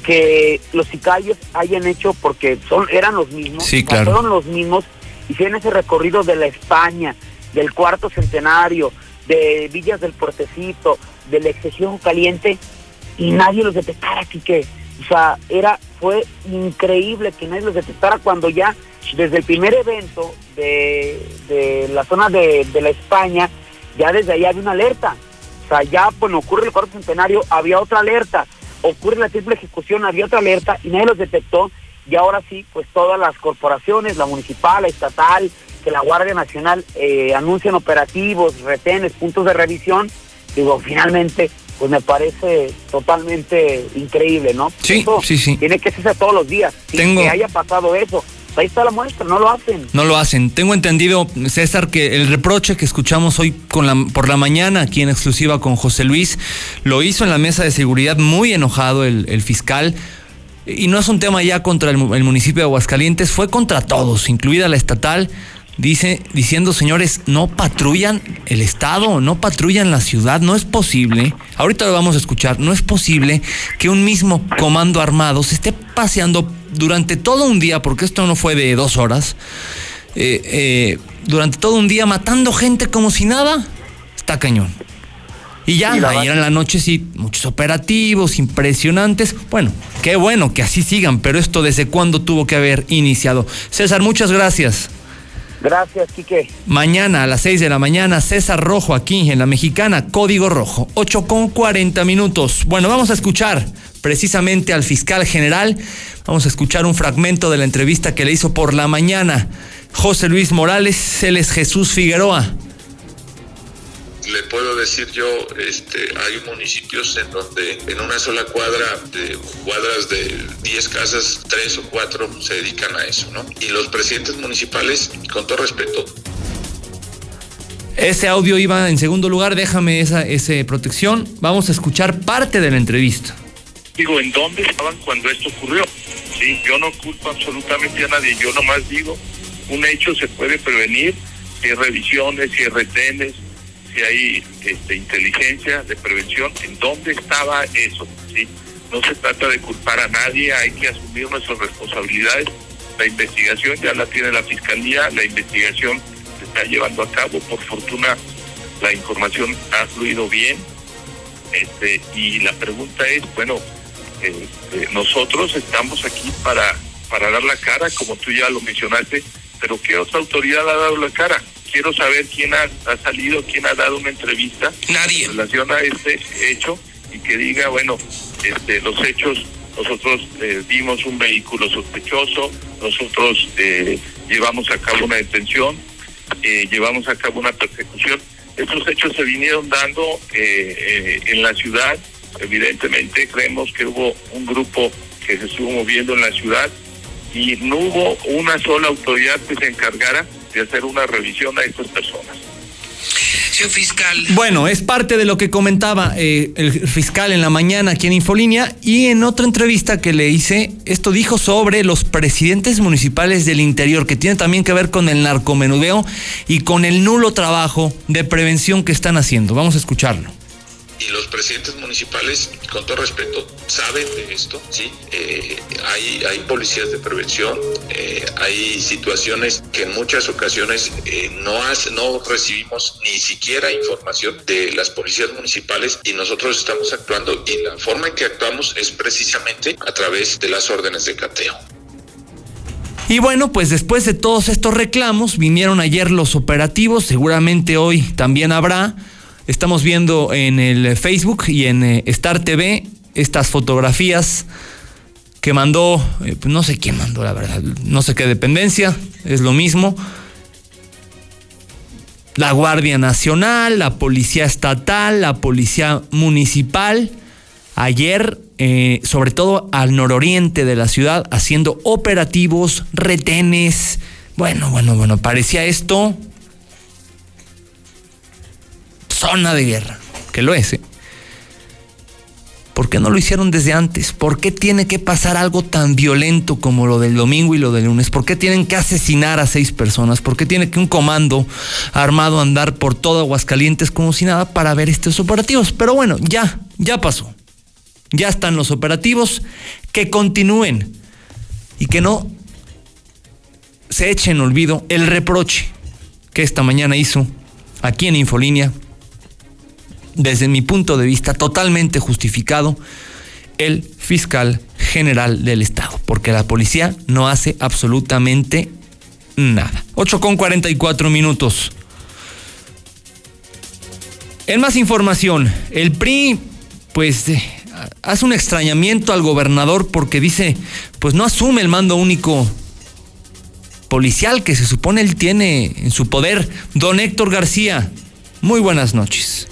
que los sicarios hayan hecho, porque son eran los mismos, sí, claro. fueron los mismos, hicieron ese recorrido de la España, del cuarto centenario, de Villas del Puertecito, del Excesión Caliente, y nadie los detectara, que O sea, era, fue increíble que nadie los detectara cuando ya, desde el primer evento de, de la zona de, de la España, ya desde ahí había una alerta. O sea, ya cuando ocurre el cuarto centenario había otra alerta. Ocurre la triple ejecución, había otra alerta y nadie los detectó. Y ahora sí, pues todas las corporaciones, la municipal, la estatal, que la Guardia Nacional eh, anuncian operativos, retenes, puntos de revisión, digo, finalmente, pues me parece totalmente increíble, ¿no? Sí, sí, sí. Tiene que ser todos los días. Sin que haya pasado eso. Ahí está la muestra, no lo hacen. No lo hacen. Tengo entendido, César, que el reproche que escuchamos hoy con la, por la mañana aquí en exclusiva con José Luis, lo hizo en la mesa de seguridad muy enojado el, fiscal. Y no es un tema ya contra el municipio de Aguascalientes, fue contra todos, incluida la estatal, dice, diciendo, señores, no patrullan el Estado, no patrullan la ciudad, no es posible, ahorita lo vamos a escuchar, no es posible que un mismo comando armado se esté paseando durante todo un día, porque esto no fue de dos horas, eh, eh, durante todo un día matando gente como si nada, está cañón. Y ya, ayer en la noche sí, muchos operativos impresionantes. Bueno, qué bueno que así sigan, pero esto desde cuándo tuvo que haber iniciado. César, muchas gracias. Gracias, Quique. Mañana a las 6 de la mañana, César Rojo aquí en la Mexicana, Código Rojo, 8 con 40 minutos. Bueno, vamos a escuchar precisamente al fiscal general. Vamos a escuchar un fragmento de la entrevista que le hizo por la mañana José Luis Morales, él es Jesús Figueroa. Le puedo decir yo, este, hay municipios en donde en una sola cuadra, de cuadras de 10 casas, 3 o 4 se dedican a eso, ¿no? Y los presidentes municipales, con todo respeto, ese audio iba en segundo lugar, déjame esa ese protección. Vamos a escuchar parte de la entrevista. Digo, ¿en dónde estaban cuando esto ocurrió? Sí, yo no culpo absolutamente a nadie, yo nomás digo, un hecho se puede prevenir si hay revisiones, si hay retenes, si hay este, inteligencia de prevención, ¿en dónde estaba eso? ¿sí? No se trata de culpar a nadie, hay que asumir nuestras responsabilidades. La investigación ya la tiene la Fiscalía, la investigación se está llevando a cabo, por fortuna la información ha fluido bien. Este, y la pregunta es, bueno, este, nosotros estamos aquí para, para dar la cara, como tú ya lo mencionaste, pero ¿qué otra autoridad ha dado la cara? Quiero saber quién ha, ha salido, quién ha dado una entrevista Nadie. en relación a este hecho y que diga, bueno, este, los hechos nosotros eh, vimos un vehículo sospechoso, nosotros eh, llevamos a cabo una detención, eh, llevamos a cabo una persecución. Estos hechos se vinieron dando en la ciudad. Evidentemente creemos que hubo un grupo que se estuvo moviendo en la ciudad y no hubo una sola autoridad que se encargara de hacer una revisión a estas personas fiscal. Bueno, es parte de lo que comentaba eh, el fiscal en la mañana aquí en Infolínea y en otra entrevista que le hice, esto dijo sobre los presidentes municipales del interior, que tiene también que ver con el narcomenudeo y con el nulo trabajo de prevención que están haciendo. Vamos a escucharlo y los presidentes municipales, con todo respeto, saben de esto, ¿sí? Eh, hay, hay policías de prevención, eh, hay situaciones que en muchas ocasiones eh, no, hace, no recibimos ni siquiera información de las policías municipales y nosotros estamos actuando y la forma en que actuamos es precisamente a través de las órdenes de cateo. Y bueno, pues después de todos estos reclamos, vinieron ayer los operativos, seguramente hoy también habrá. Estamos viendo en el Facebook y en eh, Star TV estas fotografías que mandó, eh, pues no sé quién mandó, la verdad, no sé qué dependencia, es lo mismo. La Guardia Nacional, la Policía Estatal, la Policía Municipal, ayer, eh, sobre todo al nororiente de la ciudad, haciendo operativos, retenes. Bueno, bueno, bueno, parecía esto zona de guerra, que lo es. ¿eh? ¿Por qué no lo hicieron desde antes? ¿Por qué tiene que pasar algo tan violento como lo del domingo y lo del lunes? ¿Por qué tienen que asesinar a seis personas? ¿Por qué tiene que un comando armado andar por todo Aguascalientes como si nada para ver estos operativos? Pero bueno, ya, ya pasó. Ya están los operativos, que continúen y que no se eche en olvido el reproche que esta mañana hizo aquí en Infolínea desde mi punto de vista, totalmente justificado el fiscal general del Estado, porque la policía no hace absolutamente nada. 8 con 44 minutos. En más información, el PRI, pues, eh, hace un extrañamiento al gobernador porque dice, pues no asume el mando único policial que se supone él tiene en su poder. Don Héctor García, muy buenas noches.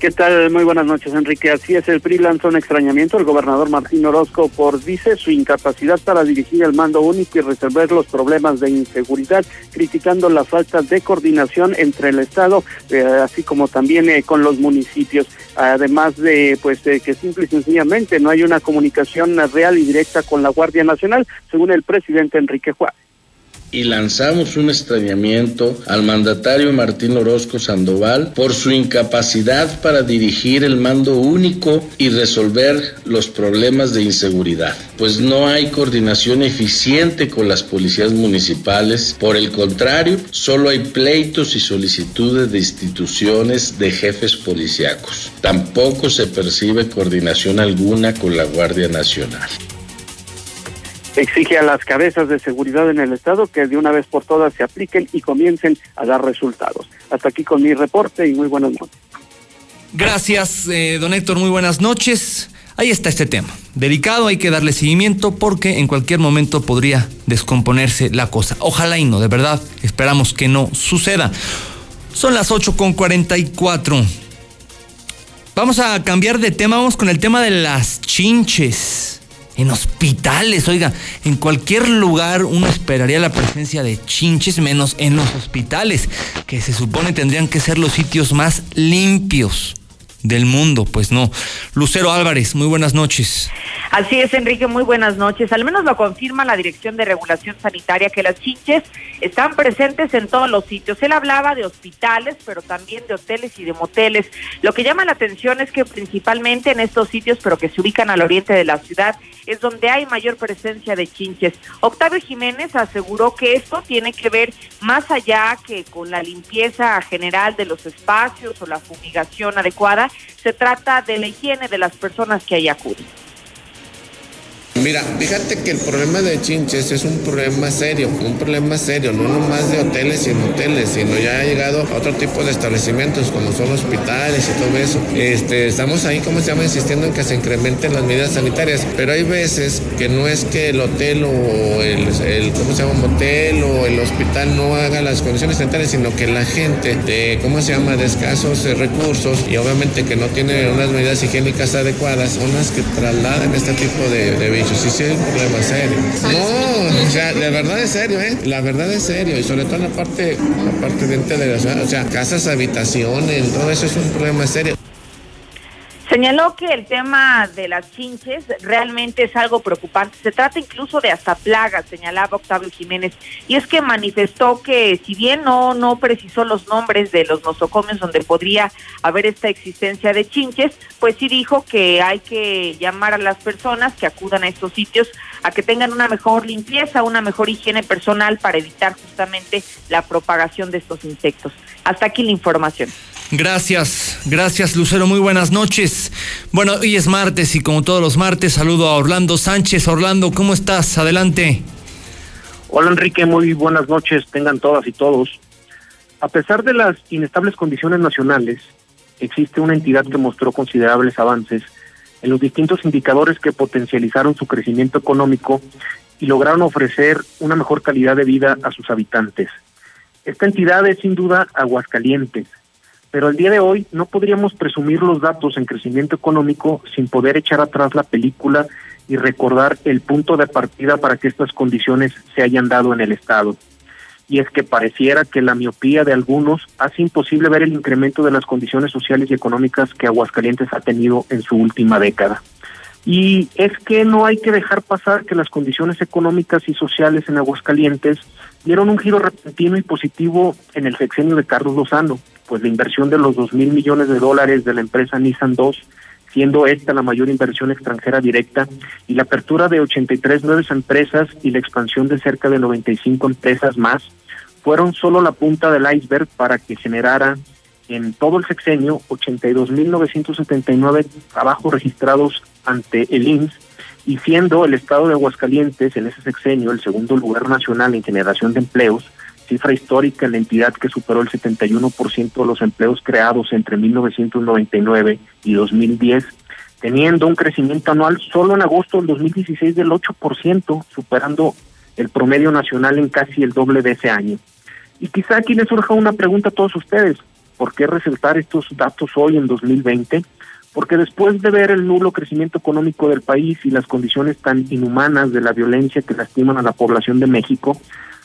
¿Qué tal? Muy buenas noches, Enrique. Así es, el PRI lanzó un extrañamiento al gobernador Martín Orozco por, dice, su incapacidad para dirigir el mando único y resolver los problemas de inseguridad, criticando la falta de coordinación entre el Estado, eh, así como también eh, con los municipios. Además de, pues, que simple y sencillamente no hay una comunicación real y directa con la Guardia Nacional, según el presidente Enrique Juárez y lanzamos un extrañamiento al mandatario Martín Orozco Sandoval por su incapacidad para dirigir el mando único y resolver los problemas de inseguridad, pues no hay coordinación eficiente con las policías municipales, por el contrario, solo hay pleitos y solicitudes de instituciones de jefes policíacos. Tampoco se percibe coordinación alguna con la Guardia Nacional exige a las cabezas de seguridad en el Estado que de una vez por todas se apliquen y comiencen a dar resultados. Hasta aquí con mi reporte y muy buenas noches. Gracias, eh, don Héctor, muy buenas noches. Ahí está este tema. Delicado, hay que darle seguimiento porque en cualquier momento podría descomponerse la cosa. Ojalá y no, de verdad, esperamos que no suceda. Son las 8 con 44. Vamos a cambiar de tema, vamos con el tema de las chinches en hospitales, oiga, en cualquier lugar uno esperaría la presencia de chinches, menos en los hospitales, que se supone tendrían que ser los sitios más limpios del mundo, pues no. Lucero Álvarez, muy buenas noches. Así es, Enrique, muy buenas noches. Al menos lo confirma la Dirección de Regulación Sanitaria que las chinches están presentes en todos los sitios. Él hablaba de hospitales, pero también de hoteles y de moteles. Lo que llama la atención es que principalmente en estos sitios, pero que se ubican al oriente de la ciudad, es donde hay mayor presencia de chinches. Octavio Jiménez aseguró que esto tiene que ver más allá que con la limpieza general de los espacios o la fumigación adecuada, se trata de la higiene de las personas que ahí acuden. Mira, fíjate que el problema de chinches es un problema serio, un problema serio, no nomás de hoteles y moteles, sino ya ha llegado a otro tipo de establecimientos como son hospitales y todo eso. Este, estamos ahí, como se llama, insistiendo en que se incrementen las medidas sanitarias, pero hay veces que no es que el hotel o el, el ¿cómo se llama? motel o el hospital no haga las condiciones sanitarias, sino que la gente de, ¿cómo se llama?, de escasos eh, recursos y obviamente que no tiene unas medidas higiénicas adecuadas, son las que trasladan este tipo de, de Sí, sí, es un problema serio. No, o sea, de verdad es serio, ¿eh? La verdad es serio y sobre todo en la parte, la parte de la ciudad, o sea, casas, habitaciones, todo eso es un problema serio. Señaló que el tema de las chinches realmente es algo preocupante. Se trata incluso de hasta plagas, señalaba Octavio Jiménez. Y es que manifestó que si bien no, no precisó los nombres de los nosocomios donde podría haber esta existencia de chinches, pues sí dijo que hay que llamar a las personas que acudan a estos sitios a que tengan una mejor limpieza, una mejor higiene personal para evitar justamente la propagación de estos insectos. Hasta aquí la información. Gracias, gracias Lucero, muy buenas noches. Bueno, hoy es martes y como todos los martes saludo a Orlando Sánchez. Orlando, ¿cómo estás? Adelante. Hola Enrique, muy buenas noches, tengan todas y todos. A pesar de las inestables condiciones nacionales, existe una entidad que mostró considerables avances en los distintos indicadores que potencializaron su crecimiento económico y lograron ofrecer una mejor calidad de vida a sus habitantes. Esta entidad es sin duda Aguascalientes, pero el día de hoy no podríamos presumir los datos en crecimiento económico sin poder echar atrás la película y recordar el punto de partida para que estas condiciones se hayan dado en el Estado. Y es que pareciera que la miopía de algunos hace imposible ver el incremento de las condiciones sociales y económicas que Aguascalientes ha tenido en su última década. Y es que no hay que dejar pasar que las condiciones económicas y sociales en Aguascalientes dieron un giro repentino y positivo en el sexenio de Carlos Lozano, pues la inversión de los dos mil millones de dólares de la empresa Nissan 2, siendo esta la mayor inversión extranjera directa, y la apertura de 83 nuevas empresas y la expansión de cerca de 95 empresas más, fueron solo la punta del iceberg para que generara en todo el sexenio 82.979 trabajos registrados ante el INS y siendo el estado de Aguascalientes en ese sexenio el segundo lugar nacional en generación de empleos, cifra histórica en la entidad que superó el 71% de los empleos creados entre 1999 y 2010, teniendo un crecimiento anual solo en agosto del 2016 del 8%, superando el promedio nacional en casi el doble de ese año. Y quizá aquí les surja una pregunta a todos ustedes, ¿por qué resaltar estos datos hoy en 2020? Porque después de ver el nulo crecimiento económico del país y las condiciones tan inhumanas de la violencia que lastiman a la población de México,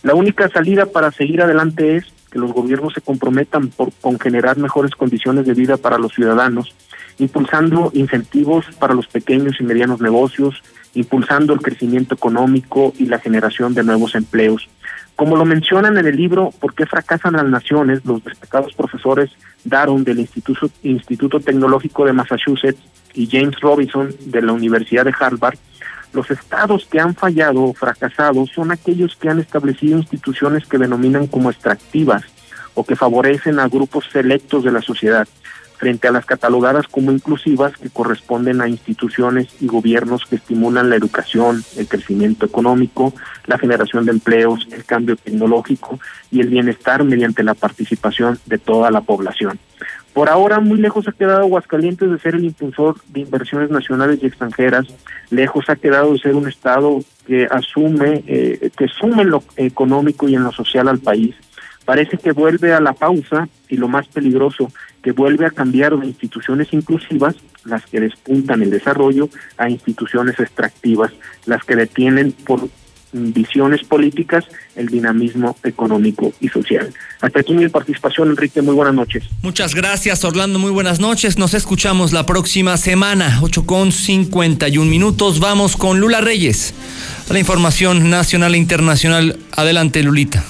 la única salida para seguir adelante es que los gobiernos se comprometan por, con generar mejores condiciones de vida para los ciudadanos, impulsando incentivos para los pequeños y medianos negocios, impulsando el crecimiento económico y la generación de nuevos empleos. Como lo mencionan en el libro ¿Por qué fracasan las naciones? los destacados profesores Daron del Instituto, Instituto Tecnológico de Massachusetts y James Robinson de la Universidad de Harvard, los estados que han fallado o fracasado son aquellos que han establecido instituciones que denominan como extractivas o que favorecen a grupos selectos de la sociedad, frente a las catalogadas como inclusivas que corresponden a instituciones y gobiernos que estimulan la educación, el crecimiento económico, la generación de empleos, el cambio tecnológico y el bienestar mediante la participación de toda la población. Por ahora, muy lejos ha quedado Aguascalientes de ser el impulsor de inversiones nacionales y extranjeras, lejos ha quedado de ser un Estado que asume, eh, que sume en lo económico y en lo social al país. Parece que vuelve a la pausa y lo más peligroso, que vuelve a cambiar de instituciones inclusivas, las que despuntan el desarrollo, a instituciones extractivas, las que detienen por visiones políticas, el dinamismo económico y social. Hasta aquí mi participación, Enrique. Muy buenas noches. Muchas gracias, Orlando. Muy buenas noches. Nos escuchamos la próxima semana, 8 con 51 minutos. Vamos con Lula Reyes. A la información nacional e internacional. Adelante, Lulita.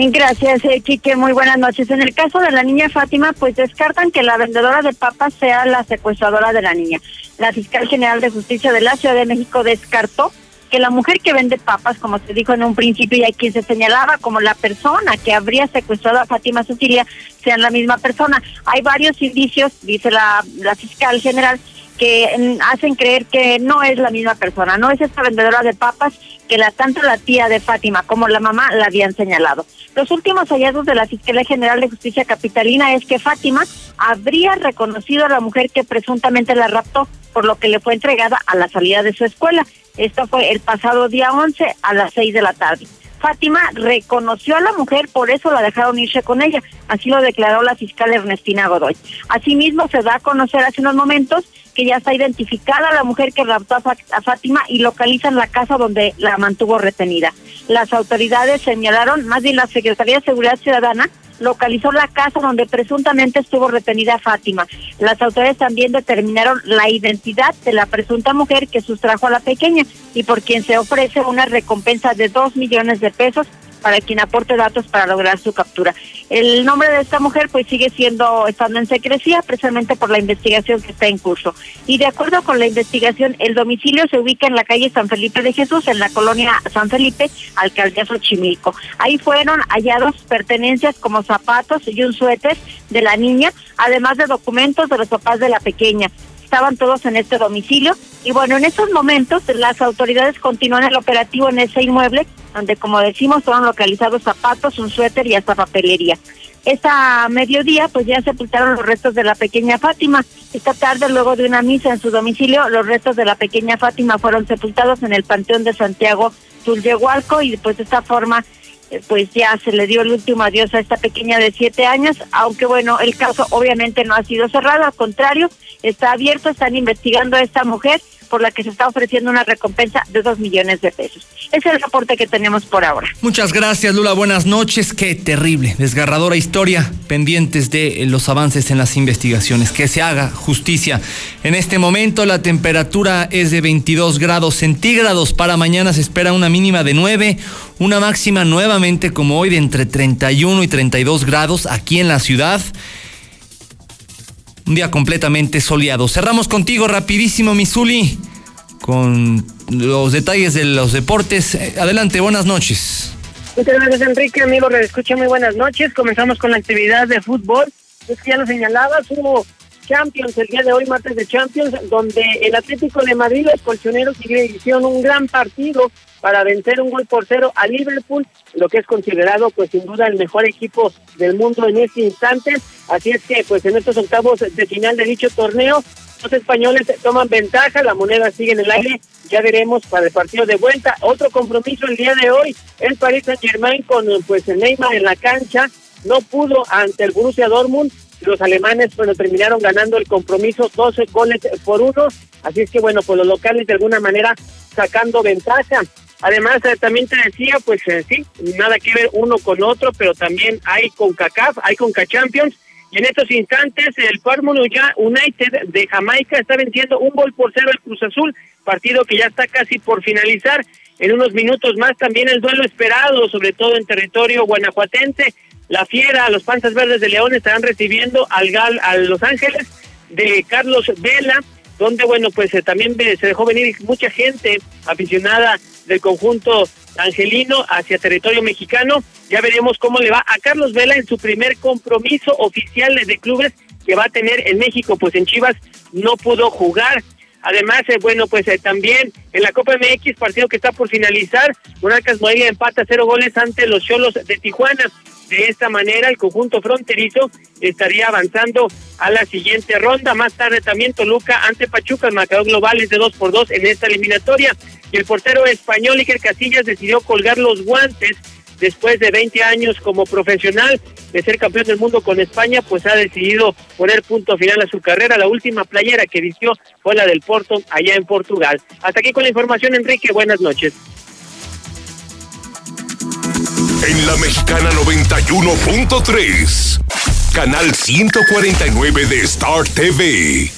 Gracias, eh, Quique. Muy buenas noches. En el caso de la niña Fátima, pues descartan que la vendedora de papas sea la secuestradora de la niña. La fiscal general de justicia de la Ciudad de México descartó que la mujer que vende papas, como se dijo en un principio y a quien se señalaba como la persona que habría secuestrado a Fátima Cecilia, sean la misma persona. Hay varios indicios, dice la, la fiscal general, que hacen creer que no es la misma persona, no es esta vendedora de papas que la tanto la tía de Fátima como la mamá la habían señalado. Los últimos hallazgos de la Fiscalía General de Justicia Capitalina es que Fátima habría reconocido a la mujer que presuntamente la raptó, por lo que le fue entregada a la salida de su escuela. Esto fue el pasado día 11 a las 6 de la tarde. Fátima reconoció a la mujer, por eso la dejaron irse con ella. Así lo declaró la fiscal Ernestina Godoy. Asimismo, se da a conocer hace unos momentos que ya está identificada la mujer que raptó a Fátima y localizan la casa donde la mantuvo retenida. Las autoridades señalaron, más bien la Secretaría de Seguridad Ciudadana, localizó la casa donde presuntamente estuvo retenida Fátima. Las autoridades también determinaron la identidad de la presunta mujer que sustrajo a la pequeña y por quien se ofrece una recompensa de dos millones de pesos para quien aporte datos para lograr su captura. El nombre de esta mujer pues sigue siendo estando en secrecía precisamente por la investigación que está en curso. Y de acuerdo con la investigación, el domicilio se ubica en la calle San Felipe de Jesús, en la colonia San Felipe, alcaldía Xochimilco. Ahí fueron hallados pertenencias como zapatos y un suéter de la niña, además de documentos de los papás de la pequeña estaban todos en este domicilio. Y bueno, en estos momentos las autoridades continúan el operativo en ese inmueble, donde como decimos fueron localizados zapatos, un suéter y hasta papelería. Esta mediodía pues ya sepultaron los restos de la pequeña Fátima. Esta tarde, luego de una misa en su domicilio, los restos de la pequeña Fátima fueron sepultados en el Panteón de Santiago Tulyehualco y pues de esta forma eh, pues ya se le dio el último adiós a esta pequeña de siete años, aunque bueno, el caso obviamente no ha sido cerrado, al contrario, está abierto, están investigando a esta mujer por la que se está ofreciendo una recompensa de dos millones de pesos. Es el reporte que tenemos por ahora. Muchas gracias, Lula. Buenas noches. Qué terrible, desgarradora historia. Pendientes de los avances en las investigaciones. Que se haga justicia. En este momento la temperatura es de 22 grados centígrados. Para mañana se espera una mínima de 9, una máxima nuevamente como hoy de entre 31 y 32 grados aquí en la ciudad. Un día completamente soleado. Cerramos contigo rapidísimo, Misuli, con los detalles de los deportes. Adelante, buenas noches. Muchas gracias, Enrique. Amigo, escucha muy buenas noches. Comenzamos con la actividad de fútbol. Es que ya lo señalabas, hubo Champions el día de hoy, martes de Champions, donde el Atlético de Madrid, los colchoneros, hicieron un gran partido para vencer un gol por cero a Liverpool, lo que es considerado pues sin duda el mejor equipo del mundo en este instante. Así es que pues en estos octavos de final de dicho torneo, los españoles toman ventaja, la moneda sigue en el aire, ya veremos para el partido de vuelta. Otro compromiso el día de hoy, el Paris Saint Germain con pues Neymar en la cancha, no pudo ante el Borussia Dortmund, los alemanes bueno terminaron ganando el compromiso 12 goles por uno, así es que bueno pues los locales de alguna manera sacando ventaja. Además, eh, también te decía, pues eh, sí, nada que ver uno con otro, pero también hay con CACAF, hay con Champions. Y en estos instantes, el Fórmula United de Jamaica está venciendo un gol por cero al Cruz Azul, partido que ya está casi por finalizar. En unos minutos más también el duelo esperado, sobre todo en territorio guanajuatense. La Fiera, los Panzas Verdes de León estarán recibiendo al Gal, a Los Ángeles de Carlos Vela donde, bueno, pues eh, también se dejó venir mucha gente aficionada del conjunto angelino hacia territorio mexicano. Ya veremos cómo le va a Carlos Vela en su primer compromiso oficial de clubes que va a tener en México, pues en Chivas no pudo jugar. Además, eh, bueno, pues eh, también en la Copa MX, partido que está por finalizar, Monarcas Morelia empata cero goles ante los Cholos de Tijuana. De esta manera, el conjunto fronterizo estaría avanzando a la siguiente ronda. Más tarde también Toluca ante Pachuca, el marcador global es de 2 por 2 en esta eliminatoria. Y el portero español Iker Casillas decidió colgar los guantes después de 20 años como profesional de ser campeón del mundo con España, pues ha decidido poner punto final a su carrera. La última playera que vistió fue la del Porto, allá en Portugal. Hasta aquí con la información, Enrique. Buenas noches. En la Mexicana 91.3, canal 149 de Star TV.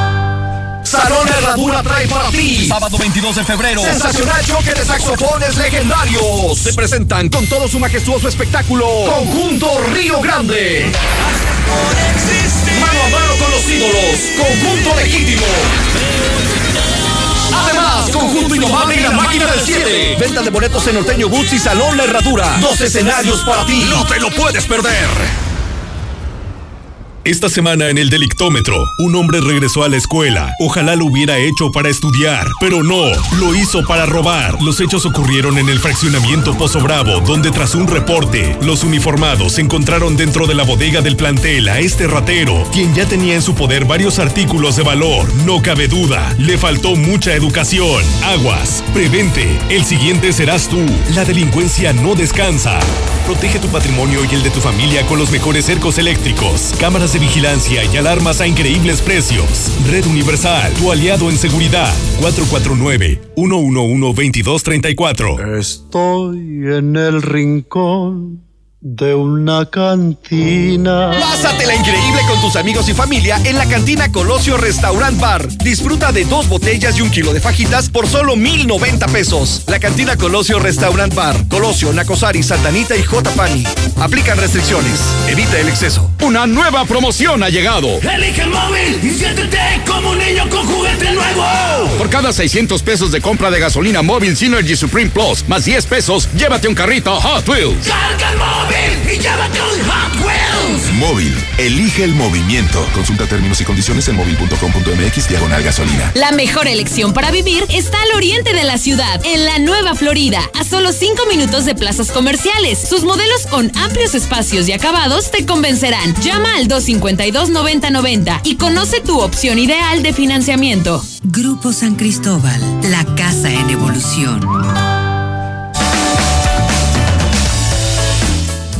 Salón Herradura trae para ti. Sábado 22 de febrero. Sensacional choque de saxofones legendarios. Se presentan con todo su majestuoso espectáculo. Conjunto Río Grande. Mano a mano con los ídolos. Conjunto legítimo. Además, conjunto indomable y la máquina del 7. Venta de boletos en Norteño Boots y Salón La Herradura. Dos escenarios para ti. No te lo puedes perder. Esta semana en el Delictómetro, un hombre regresó a la escuela. Ojalá lo hubiera hecho para estudiar, pero no, lo hizo para robar. Los hechos ocurrieron en el fraccionamiento Pozo Bravo, donde tras un reporte, los uniformados encontraron dentro de la bodega del plantel a este ratero, quien ya tenía en su poder varios artículos de valor. No cabe duda, le faltó mucha educación. Aguas, prevente, el siguiente serás tú. La delincuencia no descansa. Protege tu patrimonio y el de tu familia con los mejores cercos eléctricos, cámaras de vigilancia y alarmas a increíbles precios. Red Universal, tu aliado en seguridad. 449-111-2234. Estoy en el rincón de una cantina. Pásatela increíble con tus amigos y familia en la cantina Colosio Restaurant Bar. Disfruta de dos botellas y un kilo de fajitas por solo 1090 pesos. La cantina Colosio Restaurant Bar. Colosio, Nacosari, Santanita y J. Pani. Aplican restricciones. Evita el exceso. Una nueva promoción ha llegado. Elige el móvil y siéntete como un niño con juguete nuevo. Por cada 600 pesos de compra de gasolina móvil Synergy Supreme Plus, más 10 pesos, llévate un carrito Hot Wheels. Carga el móvil y llévate un Hot Wheels. Móvil, elige el movimiento. Consulta términos y condiciones en móvil.com.mx diagonal gasolina. La mejor elección para vivir está al oriente de la ciudad, en la Nueva Florida, a solo 5 minutos de plazas comerciales. Sus modelos con amplios espacios y acabados te convencerán. Llama al 252-9090 y conoce tu opción ideal de financiamiento. Grupo San Cristóbal, la casa en evolución.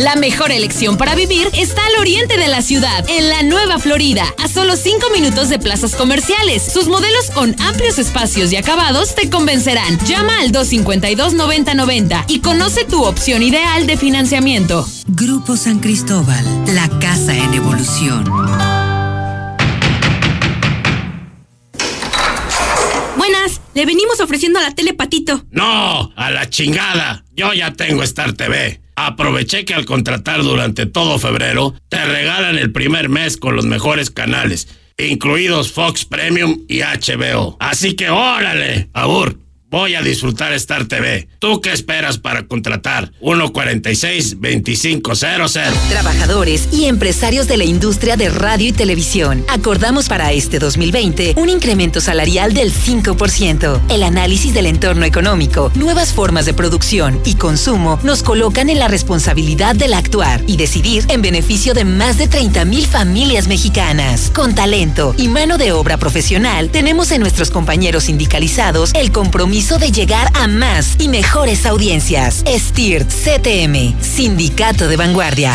La mejor elección para vivir está al oriente de la ciudad, en la Nueva Florida, a solo 5 minutos de plazas comerciales. Sus modelos con amplios espacios y acabados te convencerán. Llama al 252-9090 y conoce tu opción ideal de financiamiento. Grupo San Cristóbal, la casa en evolución. Buenas, le venimos ofreciendo la tele Patito. No, a la chingada. Yo ya tengo Star TV. Aproveché que al contratar durante todo febrero, te regalan el primer mes con los mejores canales, incluidos Fox Premium y HBO. Así que órale, Abur, voy a disfrutar Star TV. ¿Tú qué esperas para contratar? 146-2500. Trabajadores y empresarios de la industria de radio y televisión. Acordamos para este 2020 un incremento salarial del 5%. El análisis del entorno económico, nuevas formas de producción y consumo nos colocan en la responsabilidad del actuar y decidir en beneficio de más de 30 mil familias mexicanas. Con talento y mano de obra profesional, tenemos en nuestros compañeros sindicalizados el compromiso de llegar a más y mejores audiencias. STIRT CTM, Sindicato de Vanguardia.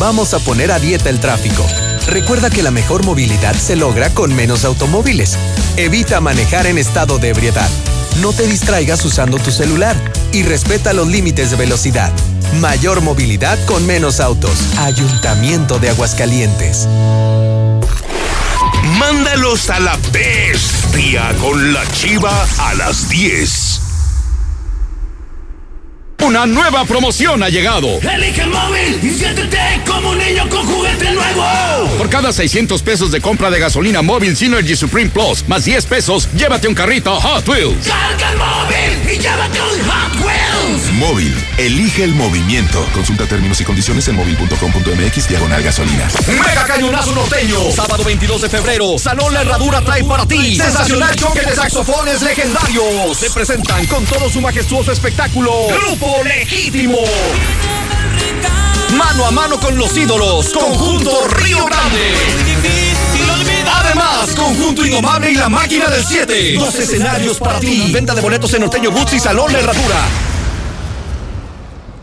Vamos a poner a dieta el tráfico. Recuerda que la mejor movilidad se logra con menos automóviles. Evita manejar en estado de ebriedad. No te distraigas usando tu celular y respeta los límites de velocidad. Mayor movilidad con menos autos. Ayuntamiento de Aguascalientes. Mándalos a la bestia con la chiva a las 10. Una nueva promoción ha llegado. Elige el móvil y siéntete como un niño con juguete nuevo. Por cada 600 pesos de compra de gasolina móvil Synergy Supreme Plus, más 10 pesos, llévate un carrito Hot Wheels. Carga el móvil y llévate un Hot Wheels. Móvil, elige el movimiento. Consulta términos y condiciones en móvil.com.mx diagonal gasolina. Mega Cañonazo Norteño. Sábado 22 de febrero. Salón La Herradura trae para ti. Sensacional choque de saxofones legendarios. Se presentan con todo su majestuoso espectáculo. Grupo Legítimo. Mano a mano con los ídolos. Conjunto Río Grande. Además, Conjunto Indomable y la Máquina del 7. Dos escenarios para ti. Venta de boletos en Norteño Boots y Salón La Herradura.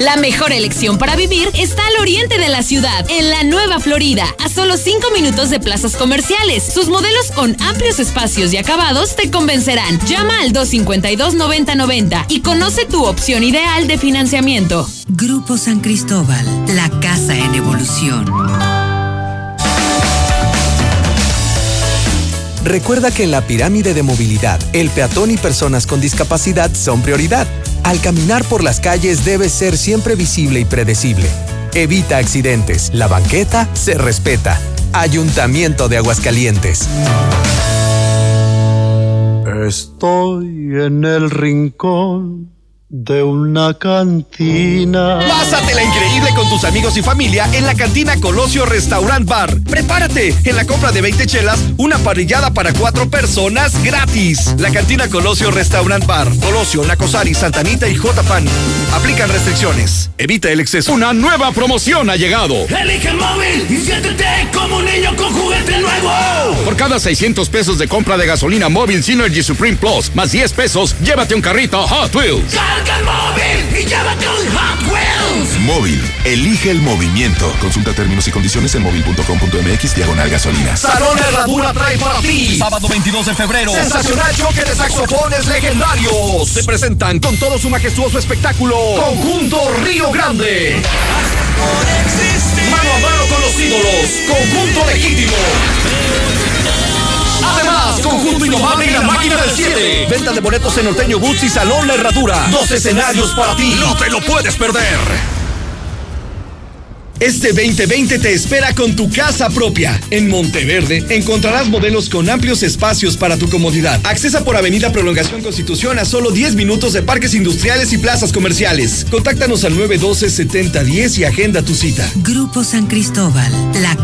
La mejor elección para vivir está al oriente de la ciudad, en la Nueva Florida, a solo 5 minutos de plazas comerciales. Sus modelos con amplios espacios y acabados te convencerán. Llama al 252-9090 y conoce tu opción ideal de financiamiento. Grupo San Cristóbal, la casa en evolución. Recuerda que en la pirámide de movilidad, el peatón y personas con discapacidad son prioridad. Al caminar por las calles debe ser siempre visible y predecible. Evita accidentes. La banqueta se respeta. Ayuntamiento de Aguascalientes. Estoy en el rincón de una cantina. Pásate la increíble con tus amigos y familia en la cantina Colosio Restaurant Bar. Prepárate en la compra de 20 chelas, una parrillada para cuatro personas gratis. La cantina Colosio Restaurant Bar. Colosio, Nacosari, Santanita y J-Pan. Aplican restricciones. Evita el exceso. Una nueva promoción ha llegado. Elige el móvil y siéntete como un niño con juguete nuevo. Por cada 600 pesos de compra de gasolina móvil Synergy Supreme Plus, más 10 pesos, llévate un carrito Hot Wheels. Carga el móvil y llévate un Hot Wheels. Móvil, elige el movimiento. Consulta términos y condiciones en móvil.com.mx diagonal gasolina. Salón Herradura trae para ti. Sábado 22 de febrero. Sensacional choque de saxofones legendarios. Se presentan con todo su majestuoso espectáculo. Conjunto Río Grande. Mano a mano con los ídolos. Conjunto legítimo. Además, Conjunto Innomable y la Máquina del 7. Venta de boletos en Norteño Boots y Salón La Herradura. Dos escenarios para ti. No te lo puedes perder. Este 2020 te espera con tu casa propia. En Monteverde encontrarás modelos con amplios espacios para tu comodidad. Accesa por Avenida Prolongación Constitución a solo 10 minutos de parques industriales y plazas comerciales. Contáctanos al 912-7010 y agenda tu cita. Grupo San Cristóbal, la